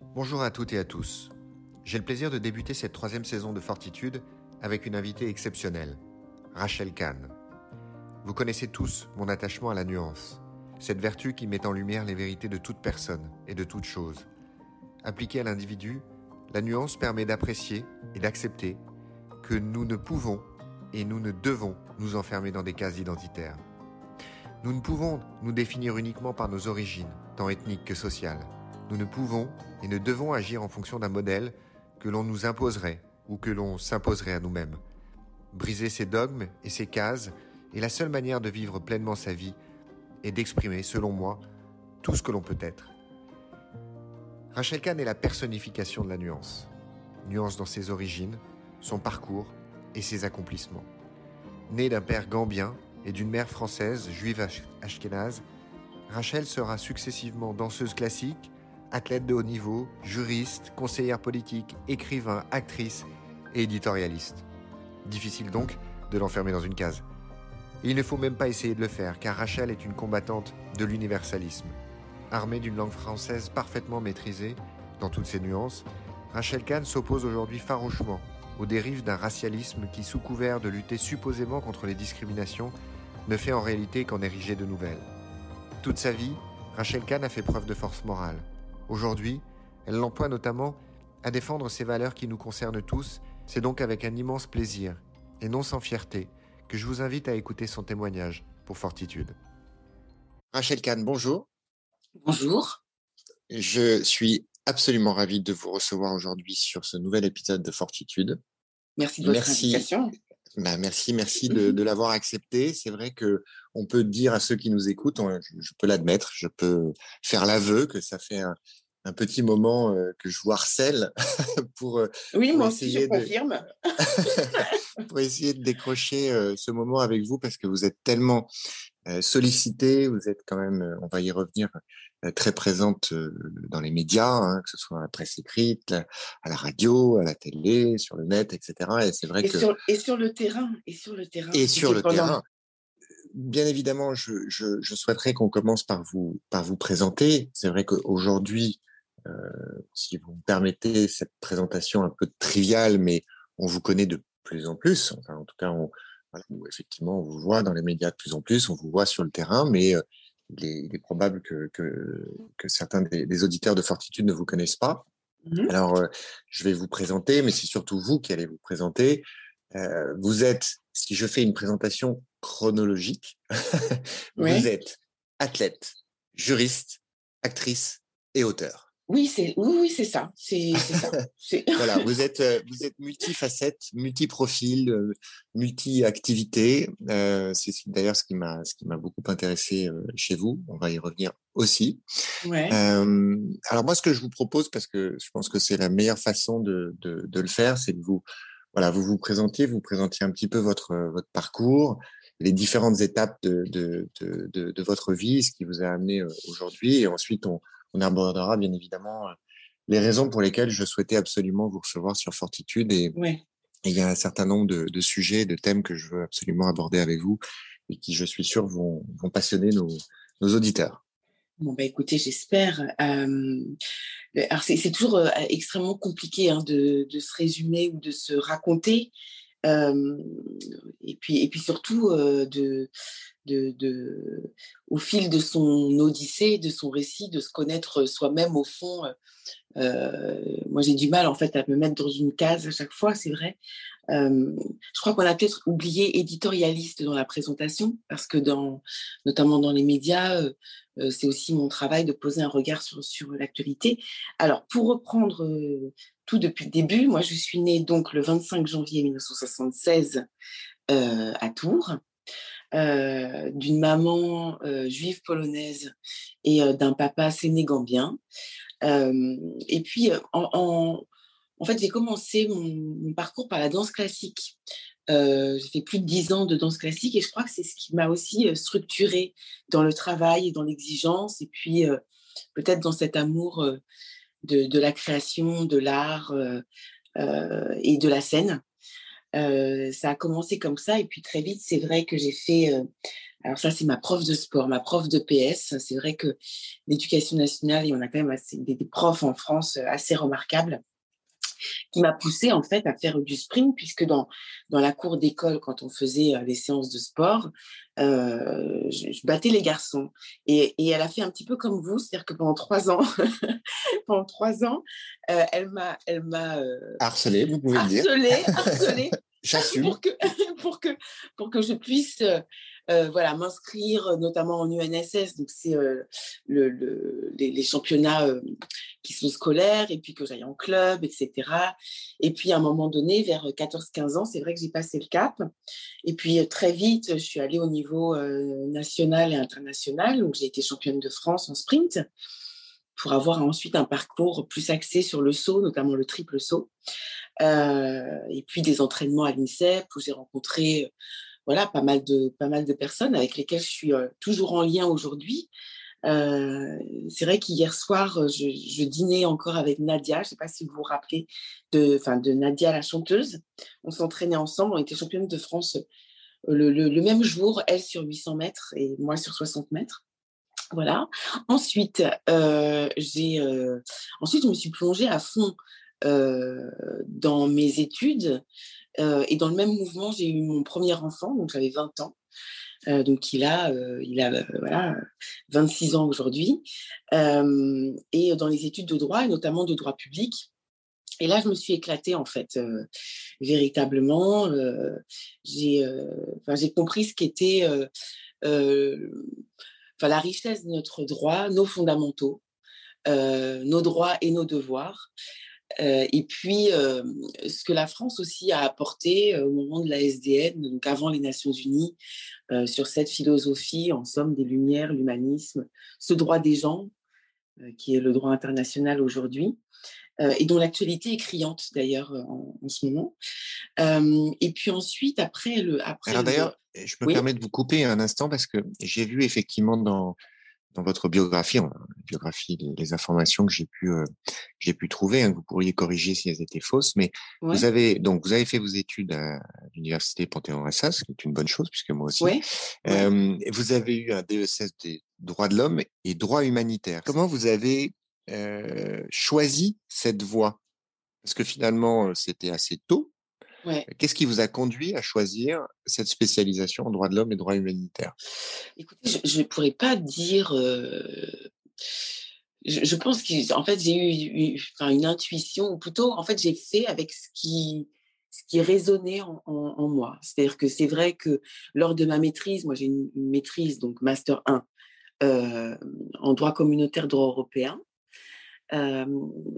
Bonjour à toutes et à tous. J'ai le plaisir de débuter cette troisième saison de Fortitude avec une invitée exceptionnelle, Rachel Kahn. Vous connaissez tous mon attachement à la nuance, cette vertu qui met en lumière les vérités de toute personne et de toute chose. Appliquée à l'individu, la nuance permet d'apprécier et d'accepter que nous ne pouvons et nous ne devons nous enfermer dans des cases identitaires. Nous ne pouvons nous définir uniquement par nos origines, tant ethniques que sociales. Nous ne pouvons et ne devons agir en fonction d'un modèle que l'on nous imposerait ou que l'on s'imposerait à nous-mêmes. Briser ces dogmes et ces cases est la seule manière de vivre pleinement sa vie et d'exprimer, selon moi, tout ce que l'on peut être. Rachel Kahn est la personnification de la nuance. Nuance dans ses origines, son parcours et ses accomplissements. Née d'un père gambien et d'une mère française, juive ashkénaze, Rachel sera successivement danseuse classique, athlète de haut niveau, juriste, conseillère politique, écrivain, actrice et éditorialiste. Difficile donc de l'enfermer dans une case. il ne faut même pas essayer de le faire, car Rachel est une combattante de l'universalisme. Armée d'une langue française parfaitement maîtrisée, dans toutes ses nuances, Rachel Kahn s'oppose aujourd'hui farouchement aux dérives d'un racialisme qui, sous couvert de lutter supposément contre les discriminations, ne fait en réalité qu'en ériger de nouvelles. Toute sa vie, Rachel Kahn a fait preuve de force morale. Aujourd'hui, elle l'emploie notamment à défendre ces valeurs qui nous concernent tous. C'est donc avec un immense plaisir, et non sans fierté, que je vous invite à écouter son témoignage pour Fortitude. Rachel Kahn, bonjour. Bonjour. Je suis absolument ravi de vous recevoir aujourd'hui sur ce nouvel épisode de Fortitude. Merci de votre merci. invitation. Bah, merci, merci de, de l'avoir accepté. C'est vrai que on peut dire à ceux qui nous écoutent, je, peux l'admettre, je peux faire l'aveu que ça fait un, un petit moment euh, que je vous harcèle pour, euh, oui, moi aussi, je confirme. pour essayer de décrocher euh, ce moment avec vous parce que vous êtes tellement sollicité, vous êtes quand même, on va y revenir, très présente dans les médias, hein, que ce soit à la presse écrite, à la radio, à la télé, sur le net, etc. Et c'est vrai et que sur, et sur le terrain, et sur le terrain. Et sur le terrain. Bien évidemment, je, je, je souhaiterais qu'on commence par vous par vous présenter. C'est vrai qu'aujourd'hui, euh, si vous me permettez cette présentation un peu triviale, mais on vous connaît de plus en plus. Enfin, en tout cas, on, voilà, effectivement, on vous voit dans les médias de plus en plus, on vous voit sur le terrain, mais euh, il, est, il, est, probable que, que, que certains des, des, auditeurs de Fortitude ne vous connaissent pas. Mmh Alors, euh, je vais vous présenter, mais c'est surtout vous qui allez vous présenter. Euh, vous êtes, si je fais une présentation chronologique, vous êtes athlète, juriste, actrice et auteur. Oui, c'est oui, oui c'est ça. C'est ça. voilà, vous êtes euh, vous êtes multifacette, multiprofil, euh, multi-activité. Euh, c'est d'ailleurs ce qui m'a ce qui m'a beaucoup intéressé chez vous. On va y revenir aussi. Ouais. Euh, alors moi, ce que je vous propose, parce que je pense que c'est la meilleure façon de, de, de le faire, c'est de vous voilà, vous vous présentiez, vous présentiez un petit peu votre votre parcours, les différentes étapes de de, de, de votre vie, ce qui vous a amené aujourd'hui, et ensuite on on abordera bien évidemment euh, les raisons pour lesquelles je souhaitais absolument vous recevoir sur Fortitude. Et, il y a un certain nombre de, sujets, de thèmes que je veux absolument aborder avec vous et qui, je suis sûr, vont, passionner nos, auditeurs. Bon, bah écoutez, j'espère. Euh, alors, c'est toujours euh, extrêmement compliqué hein, de, se résumer ou de se raconter. et, puis, et puis surtout, de, au fil de son odyssée, de son récit, de se connaître soi-même au fond. Euh, moi, j'ai du mal en fait à me mettre dans une case à chaque fois, c'est vrai. Euh, je crois qu'on a peut-être oublié éditorialiste dans la présentation, parce que dans, notamment dans les médias, euh, c'est aussi mon travail de poser un regard sur, sur l'actualité. Alors, pour reprendre tout depuis le début, moi, je suis née donc le 25 janvier 1976 à Tours. Euh, d'une maman euh, juive polonaise et euh, d'un papa sénégambien. et puis, en, fait, j'ai commencé mon, parcours par la danse classique. j'ai fait plus de dix ans de danse classique et je crois que c'est ce qui m'a aussi structuré dans le travail et dans l'exigence et puis peut-être dans cet amour de, la création, de l'art et de la scène. Ça a commencé comme ça et puis très vite, c'est vrai que j'ai fait euh, Alors ça, c'est ma prof de sport, ma prof de PS. C'est vrai que l'éducation nationale, il y en a quand même des, profs en France assez remarquables qui m'a poussé en fait à faire du sprint puisque dans, dans la cour d'école quand on faisait les séances de sport je, battais les garçons. Et, et, elle a fait un petit peu comme vous c'est-à-dire que pendant trois ans pendant trois ans elle m'a elle m'a harcelé vous pouvez le dire. harcelé harcelé J'assume. Pour que, pour, que, pour que je puisse euh, voilà, m'inscrire notamment en UNSS, donc c'est euh, le, le, les, championnats euh, qui sont scolaires, et puis que j'aille en club, etc. Et puis à un moment donné, vers 14-15 ans, c'est vrai que j'ai passé le cap. Et puis très vite, je suis allée au niveau national et international, donc j'ai été championne de France en sprint pour avoir ensuite un parcours plus axé sur le saut, notamment le triple saut. Euh, et puis des entraînements à l'INSEP où j'ai rencontré voilà, pas, mal de, pas mal de personnes avec lesquelles je suis euh, toujours en lien aujourd'hui. Euh, c'est vrai qu'hier soir, je, je, dînais encore avec Nadia. Je ne sais pas si vous vous rappelez de, de Nadia, la chanteuse. On s'entraînait ensemble. On était championne de France le, le, même jour, elle sur 800 mètres et moi sur 60 mètres. Voilà. Ensuite, euh, j'ai, euh, ensuite, je me suis plongée à fond euh, dans mes études. Euh, et dans le même mouvement, j'ai eu mon premier enfant, donc j'avais 20 ans. Euh, donc il a, il a voilà, 26 ans aujourd'hui. et dans les études de droit, et notamment de droit public. Et là, je me suis éclatée, en fait, véritablement. j'ai j'ai compris ce qu'était la richesse de notre droit, nos fondamentaux, nos droits et nos devoirs. Euh, et puis, euh, ce que la France aussi a apporté euh, au moment de la SDN, donc avant les Nations Unies, sur cette philosophie, en somme, des Lumières, l'humanisme, ce droit des gens, qui est le droit international aujourd'hui, et dont l'actualité est criante d'ailleurs en, ce moment. et puis ensuite, après le... Après Alors d'ailleurs, je me permets de vous couper un instant parce que j'ai vu effectivement dans dans votre biographie, biographie, les, informations que j'ai pu euh, j'ai pu trouver, hein, que vous pourriez corriger si elles étaient fausses, mais vous avez donc vous avez fait vos études à l'université Panthéon-Assas, ce qui est une bonne chose puisque moi aussi. Euh, vous avez eu un DESS des droits de l'homme et droits humanitaires. Comment vous avez euh, choisi cette voie? Parce que finalement, c'était assez tôt Qu'est-ce qui vous a conduit à choisir cette spécialisation en droit de l'homme et droit humanitaire Écoutez, je ne pourrais pas dire. Euh, je, pense qu'en fait, j'ai eu, une intuition, ou plutôt, en fait, j'ai fait avec ce qui, ce qui résonnait en, moi. C'est-à-dire que c'est vrai que lors de ma maîtrise, moi j'ai une, maîtrise, donc Master 1, euh, en droit communautaire, droit européen. Euh,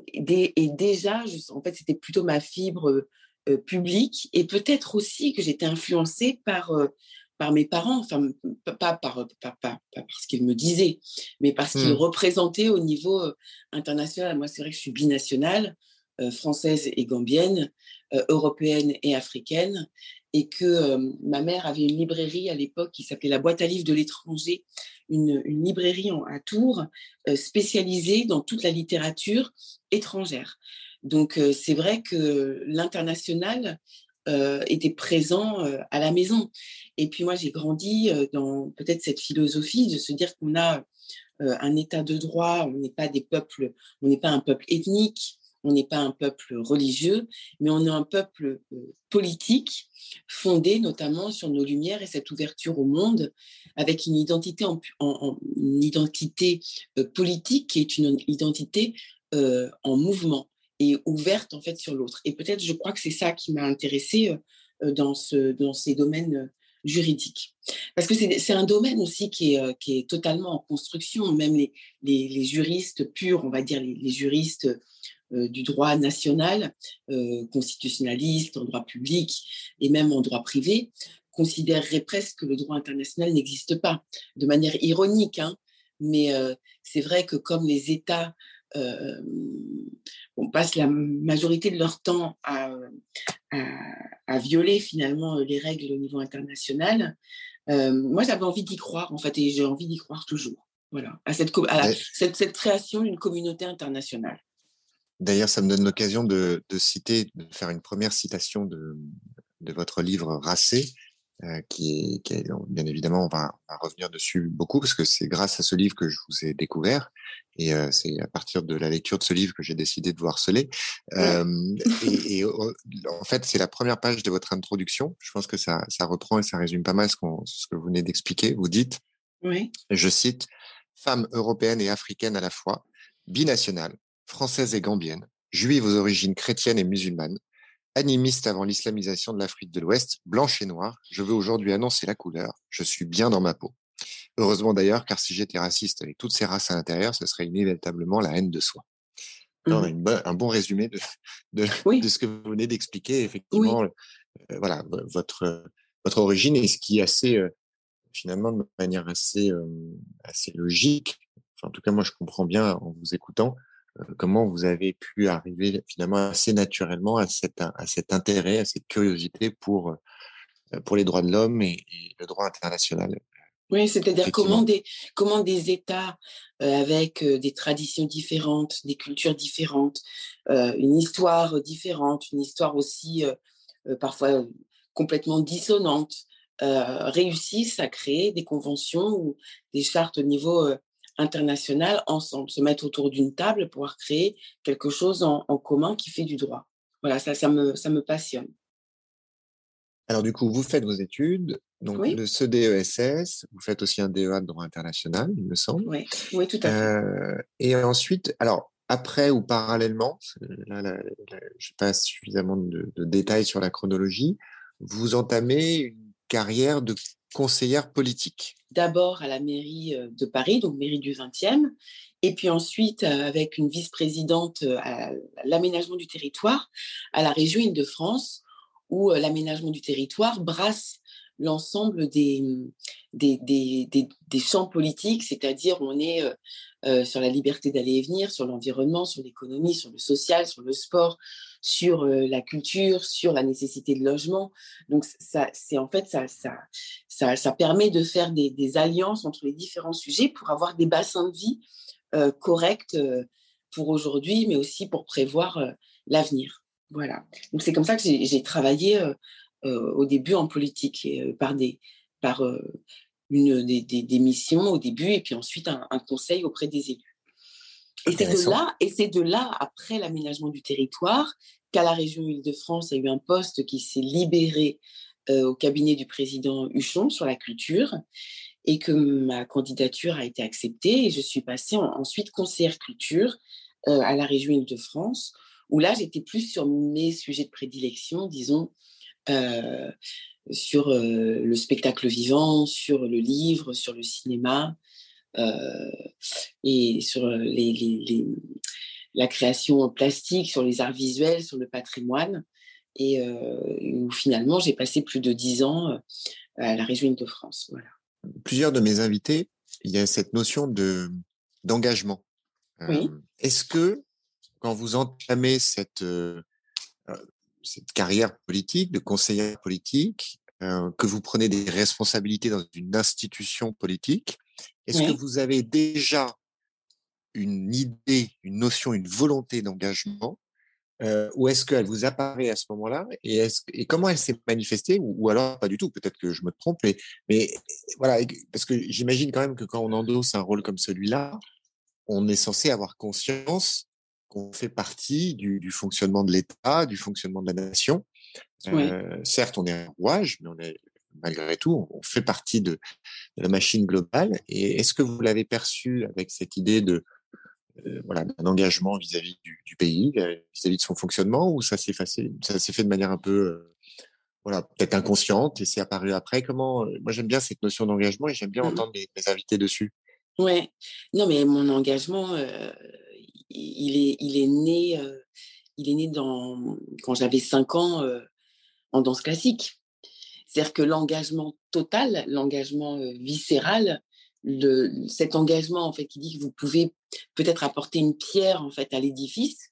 et, déjà, en fait, c'était plutôt ma fibre euh, public et peut-être aussi que j'étais influencée par, euh, par mes parents, enfin pas, par, pas, pas, parce qu'ils me disaient, mais parce qu'ils mmh. représentaient au niveau euh, international. Moi, c'est vrai que je suis binationale, française et gambienne, européenne et africaine, et que ma mère avait une librairie à l'époque qui s'appelait la boîte à livres de l'étranger, une, une, librairie à Tours spécialisée dans toute la littérature étrangère. Donc, c'est vrai que l'international était présent à la maison. Et puis, moi, j'ai grandi dans peut-être cette philosophie de se dire qu'on a un état de droit, on n'est pas des peuples, on n'est pas un peuple ethnique, on n'est pas un peuple religieux, mais on est un peuple politique fondé notamment sur nos lumières et cette ouverture au monde avec une identité, une identité politique qui est une identité en mouvement et ouverte en fait sur l'autre. Et peut-être, je crois que c'est ça qui m'a intéressée euh, euh, dans, ce, dans ces domaines euh, juridiques. Parce que c'est un domaine aussi qui est, qui est totalement en construction. Même les, les, juristes purs, on va dire les, juristes du droit national, constitutionnalistes, en droit public et même en droit privé, considéreraient presque que le droit international n'existe pas, de manière ironique. Hein. mais c'est vrai que comme les États on passe la majorité de leur temps à, à, violer finalement les règles au niveau international. Euh, moi, j'avais envie d'y croire, en fait, et j'ai envie d'y croire toujours. Voilà, à cette, à cette, cette, création d'une communauté internationale. D'ailleurs, ça me donne l'occasion de, de, citer, de faire une première citation de, de votre livre Racé, qui, est, bien évidemment, on va, revenir dessus beaucoup parce que c'est grâce à ce livre que je vous ai découvert et c'est à partir de la lecture de ce livre que j'ai décidé de vous harceler. et, en fait, c'est la première page de votre introduction. Je pense que ça, ça reprend et ça résume pas mal ce, ce que vous venez d'expliquer. Vous dites, oui. je cite, femme européenne et africaine à la fois, binationale, française et gambienne, juive aux origines chrétiennes et musulmanes, animiste avant l'islamisation de l'Afrique de l'Ouest, blanche et noire, je veux aujourd'hui annoncer la couleur, je suis bien dans ma peau. Heureusement d'ailleurs, car si j'étais raciste avec toutes ces races à l'intérieur, ce serait inévitablement la haine de soi. Mmh. un bon résumé de, de, ce que vous venez d'expliquer, effectivement, euh, voilà, votre, votre origine et ce qui est assez, euh, finalement, de manière assez, euh, assez logique. en tout cas, moi, je comprends bien en vous écoutant comment vous avez pu arriver finalement assez naturellement à, cet, à cet intérêt, à cette curiosité pour, pour les droits de l'homme et, le droit international. Oui, c'est-à-dire comment des, comment des États avec des traditions différentes, des cultures différentes, une histoire différente, une histoire aussi parfois complètement dissonante, réussissent à créer des conventions ou des chartes au niveau internationales ensemble, se mettre autour d'une table, pouvoir créer quelque chose en, commun qui fait du droit. Voilà, ça, ça, me, ça me passionne. Alors du coup, vous faites vos études, donc le CDESS, vous faites aussi un DEA de droit international, il me semble. Oui, oui tout à fait. Euh, et ensuite, alors après ou parallèlement, là, je n'ai pas suffisamment de, de, détails sur la chronologie, vous entamez une carrière de conseillère politique. D'abord à la mairie de Paris, donc mairie du 20e, et puis ensuite avec une vice-présidente à l'aménagement du territoire à la région Île-de-France, où l'aménagement du territoire brasse l'ensemble des, des, des, des, champs politiques, c'est-à-dire on est sur la liberté d'aller et venir, sur l'environnement, sur l'économie, sur le social, sur le sport, sur la culture, sur la nécessité de logement. Donc, ça, c'est en fait, ça, ça, ça, ça, permet de faire des, alliances entre les différents sujets pour avoir des bassins de vie corrects pour aujourd'hui, mais aussi pour prévoir l'avenir. Voilà. Donc, c'est comme ça que j'ai travaillé au début en politique, et, par des, par une, des, des, missions au début et puis ensuite un, un conseil auprès des élus. Et c'est de là, et c'est de là, après l'aménagement du territoire, qu'à la région Île-de-France, il y a eu un poste qui s'est libéré euh, au cabinet du président Huchon sur la culture et que ma candidature a été acceptée et je suis passée ensuite conseillère culture euh, à la région Île-de-France où là j'étais plus sur mes sujets de prédilection, disons, euh, sur le spectacle vivant, sur le livre, sur le cinéma, euh, et sur les, les, la création plastique, sur les arts visuels, sur le patrimoine. Et euh, où finalement, j'ai passé plus de dix ans euh, à la région de France. Voilà. Plusieurs de mes invités, il y a cette notion de d'engagement. Oui. Est-ce que quand vous entamez cette, cette carrière politique, de conseillère politique, que vous prenez des responsabilités dans une institution politique, est-ce que vous avez déjà une idée, une notion, une volonté d'engagement euh, ou est-ce qu'elle vous apparaît à ce moment-là et comment elle s'est manifestée ou, alors pas du tout peut-être que je me trompe mais, mais voilà parce que j'imagine quand même que quand on endosse un rôle comme celui-là on est censé avoir conscience qu'on fait partie du, fonctionnement de l'État du fonctionnement de la nation. Euh, certes on est un rouage mais on est malgré tout, on fait partie de, la machine globale. Et est-ce que vous l'avez perçu avec cette idée de euh, voilà d'un engagement vis-à-vis du, pays, vis-à-vis de son fonctionnement, ou ça s'est fait, ça s'est fait de manière un peu euh, voilà peut-être inconsciente et c'est apparu après? Comment Moi j'aime bien cette notion d'engagement et j'aime bien mmh entendre mes, invités dessus. Ouais, non mais mon engagement, il est né il est né dans quand j'avais 5 ans en danse classique. C'est-à-dire que l'engagement total, l'engagement viscéral, cet engagement en fait qui dit que vous pouvez peut-être apporter une pierre en fait à l'édifice,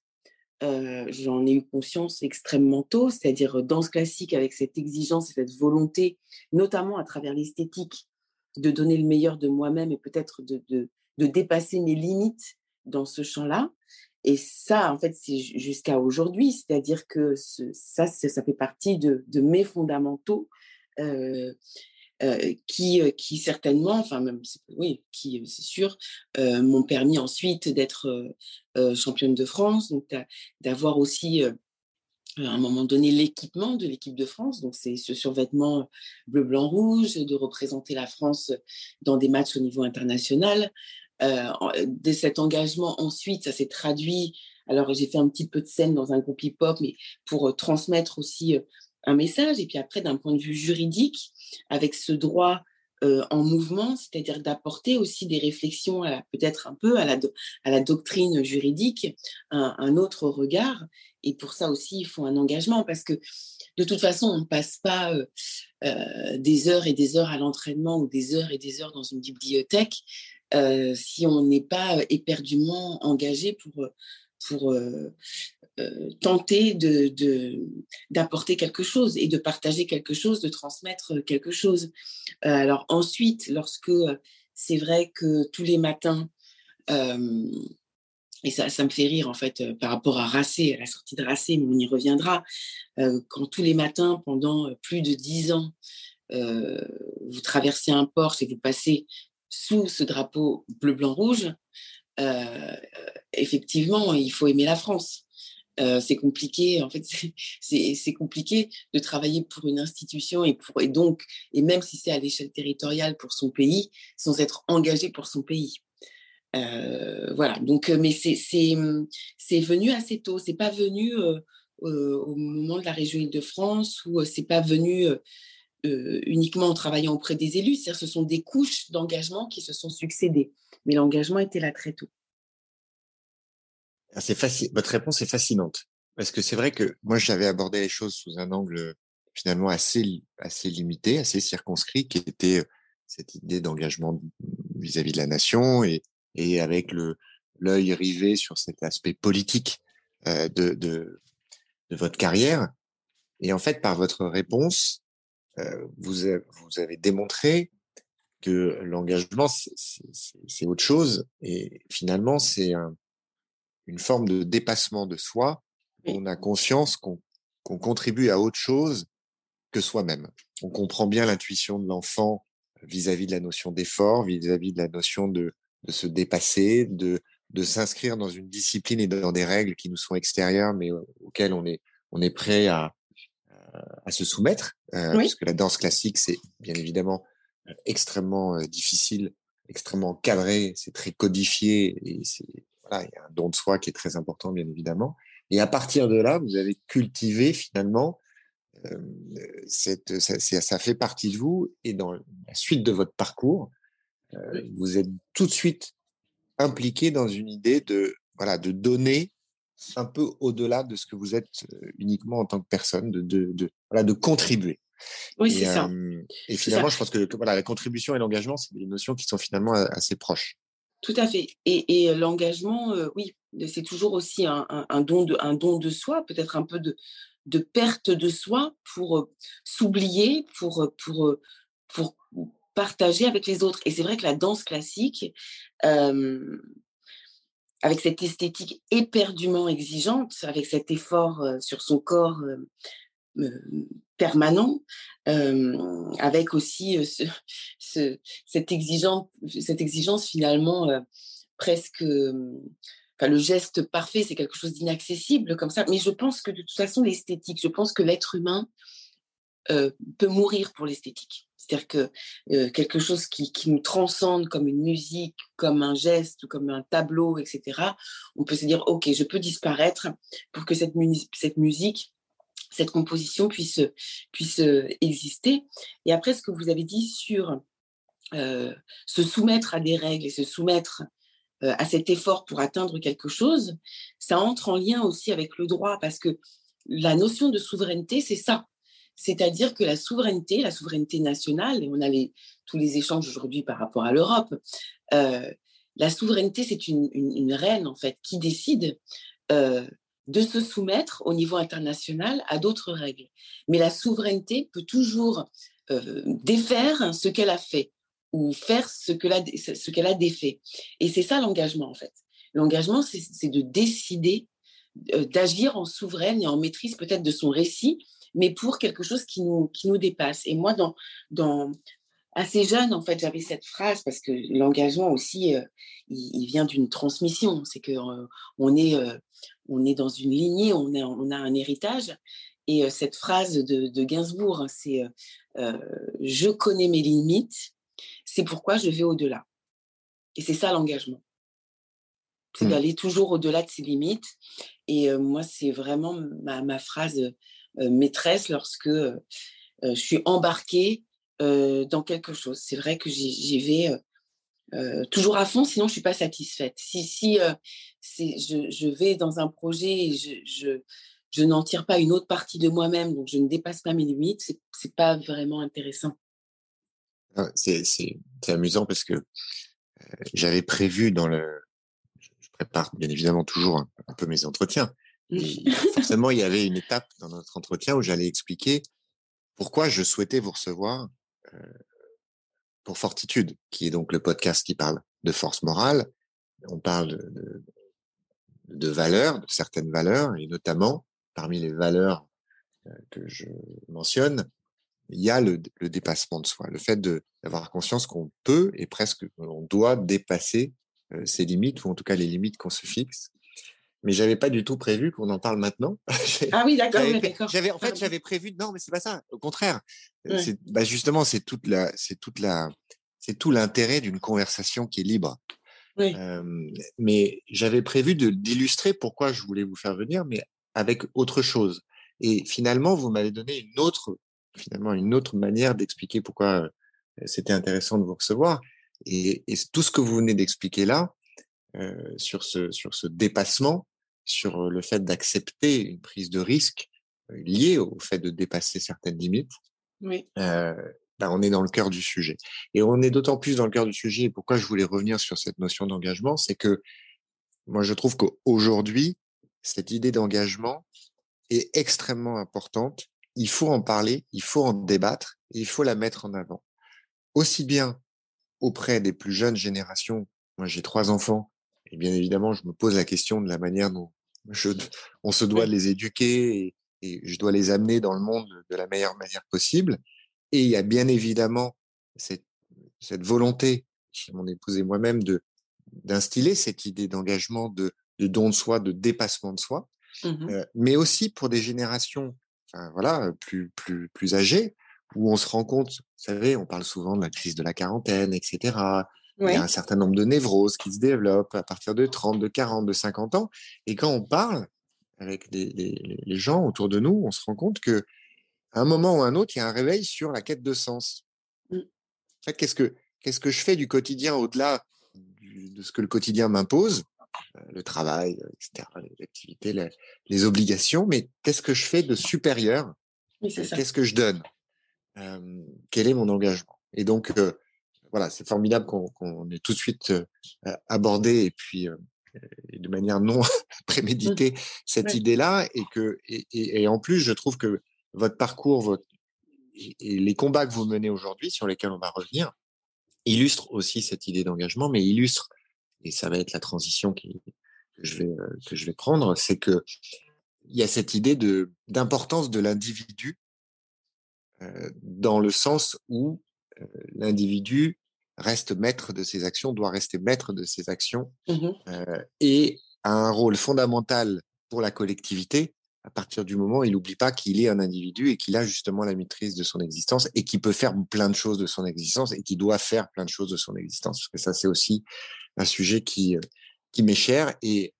j'en ai eu conscience extrêmement tôt, c'est-à-dire danse classique avec cette exigence et cette volonté, notamment à travers l'esthétique, de donner le meilleur de moi-même et peut-être de, de, de, dépasser mes limites dans ce champ-là. Et ça, en fait, c'est jusqu'à aujourd'hui, c'est-à-dire que ça, ça fait partie de, mes fondamentaux qui, qui certainement, enfin même, oui, qui, c'est sûr, m'ont permis ensuite d'être championne de France, donc d'avoir aussi à un moment donné l'équipement de l'équipe de France, donc c'est ce survêtement bleu, blanc, rouge, de représenter la France dans des matchs au niveau international. Euh, de cet engagement, ensuite, ça s'est traduit. Alors, j'ai fait un petit peu de scène dans un groupe hip-hop, mais pour transmettre aussi un message. Et puis après, d'un point de vue juridique, avec ce droit en mouvement, c'est-à-dire d'apporter aussi des réflexions, peut-être un peu à la, à la doctrine juridique, un, un, autre regard. Et pour ça aussi, il faut un engagement parce que de toute façon, on ne passe pas euh, des heures et des heures à l'entraînement ou des heures et des heures dans une bibliothèque si on n'est pas éperdument engagé pour, pour tenter de, d'apporter quelque chose et de partager quelque chose, de transmettre quelque chose. alors ensuite, lorsque c'est vrai que tous les matins, et ça, ça me fait rire en fait par rapport à Racé, à la sortie de Racé, mais on y reviendra. Quand tous les matins, pendant plus de dix ans, vous traversez un port et vous passez sous ce drapeau bleu, blanc, rouge, effectivement, il faut aimer la France. c'est compliqué, en fait, c'est compliqué de travailler pour une institution et, donc, et même si c'est à l'échelle territoriale pour son pays, sans être engagé pour son pays. Euh, voilà, donc, mais c'est venu assez tôt. C'est pas venu au moment de la région Île-de-France ou c'est pas venu uniquement en travaillant auprès des élus. C'est-à-dire, ce sont des couches d'engagement qui se sont succédées. Mais l'engagement était là très tôt. Ah, c'est facile. Votre réponse est fascinante parce que c'est vrai que moi j'avais abordé les choses sous un angle finalement assez assez limité, assez circonscrit, qui était cette idée d'engagement vis-à-vis de la nation et, et avec l'œil rivé sur cet aspect politique euh, de, de, votre carrière. Et en fait, par votre réponse, euh, vous, avez, vous avez démontré que l'engagement, c'est autre chose. Et finalement, c'est un, une forme de dépassement de soi. On a conscience qu'on contribue à autre chose que soi-même. On comprend bien l'intuition de l'enfant vis-à-vis de la notion d'effort, vis-à-vis de la notion de, de se dépasser, de, de s'inscrire dans une discipline et dans des règles qui nous sont extérieures, mais auxquelles on est, on est prêt à, à se soumettre, euh, parce que la danse classique, c'est bien évidemment euh, extrêmement euh, difficile, extrêmement cadré, c'est très codifié, et c'est voilà, il y a un don de soi qui est très important, bien évidemment. Et à partir de là, vous avez cultivé finalement euh, cette, ça, ça, fait partie de vous, et dans la suite de votre parcours, euh, vous êtes tout de suite impliqué dans une idée de voilà de donner un peu au-delà de ce que vous êtes uniquement en tant que personne, de, de, de voilà, de contribuer. Oui, c'est ça. Et finalement, je pense que voilà, la contribution et l'engagement, c'est des notions qui sont finalement assez proches. Tout à fait. Et, et l'engagement, oui, c'est toujours aussi un, un, un, don de, un don de soi, peut-être un peu de, de perte de soi pour s'oublier, pour, pour, pour partager avec les autres. Et c'est vrai que la danse classique, euh, avec cette esthétique éperdument exigeante, avec cet effort sur son corps permanent, avec aussi ce, cette, exigence, cette exigence finalement presque... Enfin, le geste parfait, c'est quelque chose d'inaccessible comme ça. Mais je pense que de toute façon, l'esthétique, je pense que l'être humain peut mourir pour l'esthétique. C'est-à-dire que euh, quelque chose qui, nous transcende comme une musique, comme un geste, comme un tableau, etc., on peut se dire, OK, je peux disparaître pour que cette, musique, cette composition puisse, puisse euh, exister. Et après, ce que vous avez dit sur euh, se soumettre à des règles et se soumettre à cet effort pour atteindre quelque chose, ça entre en lien aussi avec le droit, parce que la notion de souveraineté, c'est ça c'est-à-dire que la souveraineté, la souveraineté nationale, et on a tous les échanges aujourd'hui par rapport à l'Europe, euh, la souveraineté, c'est une, reine, en fait, qui décide euh, de se soumettre au niveau international à d'autres règles. Mais la souveraineté peut toujours euh, défaire ce qu'elle a fait ou faire ce qu'elle a, ce a défait. Et c'est ça l'engagement, en fait. L'engagement, c'est de décider d'agir en souveraine et en maîtrise peut-être de son récit, mais pour quelque chose qui nous, qui nous dépasse. Et moi, dans, dans, assez jeune, en fait, j'avais cette phrase parce que l'engagement aussi, euh, il, vient d'une transmission. C'est que euh, on est, euh, on est dans une lignée, on, est, on a un héritage. Et cette phrase de, de Gainsbourg, hein, c'est je connais mes limites, c'est pourquoi je vais au-delà. Et c'est ça l'engagement. C'est mmh. d'aller toujours au-delà de ses limites. Et moi, c'est vraiment ma, ma phrase maîtresse lorsque je suis embarquée dans quelque chose. C'est vrai que j'y vais toujours à fond, sinon je suis pas satisfaite. Si, si je, vais dans un projet et je, n'en tire pas une autre partie de moi-même, donc je ne dépasse pas mes limites, c'est, c'est pas vraiment intéressant. Ah, c'est amusant parce que j'avais prévu dans le, je prépare bien évidemment toujours un, peu mes entretiens. forcément, il y avait une étape dans notre entretien où j'allais expliquer pourquoi je souhaitais vous recevoir pour Fortitude, qui est donc le podcast qui parle de force morale. On parle de, de, valeurs, de certaines valeurs, et notamment parmi les valeurs que je mentionne, il y a le, le dépassement de soi, le fait d'avoir conscience qu'on peut et presque on doit dépasser ses limites, ou en tout cas les limites qu'on se fixe mais j'avais pas du tout prévu qu'on en parle maintenant. ah oui, d'accord. J'avais, en fait, j'avais prévu. Non, mais c'est pas ça. Au contraire, bah justement, c'est toute la, c'est toute la, c'est tout l'intérêt d'une conversation qui est libre. Oui. mais j'avais prévu de d'illustrer pourquoi je voulais vous faire venir, mais avec autre chose. Et finalement, vous m'avez donné une autre, finalement, une autre manière d'expliquer pourquoi c'était intéressant de vous recevoir. Et, et tout ce que vous venez d'expliquer là, euh, sur ce sur ce dépassement, sur le fait d'accepter une prise de risque liée au fait de dépasser certaines limites. Oui. Euh, ben on est dans le cœur du sujet. Et on est d'autant plus dans le cœur du sujet. Et pourquoi je voulais revenir sur cette notion d'engagement, c'est que moi je trouve qu'aujourd'hui cette idée d'engagement est extrêmement importante. Il faut en parler, il faut en débattre, il faut la mettre en avant. Aussi bien auprès des plus jeunes générations. Moi, j'ai trois enfants et bien évidemment, je me pose la question de la manière dont je, on se doit de les éduquer et, et, je dois les amener dans le monde de la meilleure manière possible. Et il y a bien évidemment cette, cette volonté chez mon épouse et moi-même de d'instiller cette idée d'engagement, de, de don de soi, de dépassement de soi, mmh euh, mais aussi pour des générations, enfin, voilà, plus plus plus âgées, où on se rend compte, vous savez, on parle souvent de la crise de la quarantaine, etc. Il y a un certain nombre de névroses qui se développent à partir de 30, de 40, de 50 ans. Et quand on parle avec les, gens autour de nous, on se rend compte que à un moment ou à un autre, il y a un réveil sur la quête de sens. Mmh. En fait, qu'est-ce que qu'est-ce que je fais du quotidien au-delà de ce que le quotidien m'impose, euh, le travail, etc., les activités, les, obligations, mais qu'est-ce que je fais de supérieur? Qu'est-ce que je donne? Euh, Quel est mon engagement? Et donc, euh, voilà, c'est formidable qu'on ait tout de suite euh, abordé et puis euh, de manière non préméditée cette idée-là et que et, et, en plus je trouve que votre parcours, votre et les combats que vous menez aujourd'hui sur lesquels on va revenir illustrent aussi cette idée d'engagement, mais illustrent et ça va être la transition qui, que je vais euh, que je vais prendre, c'est que il y a cette idée de d'importance de l'individu dans le sens où l'individu reste maître de ses actions, doit rester maître de ses actions mmh euh, et a un rôle fondamental pour la collectivité à partir du moment où il n'oublie pas qu'il est un individu et qu'il a justement la maîtrise de son existence et qu'il peut faire plein de choses de son existence et qu'il doit faire plein de choses de son existence. Parce que ça, c'est aussi un sujet qui, euh, qui m'est cher. Et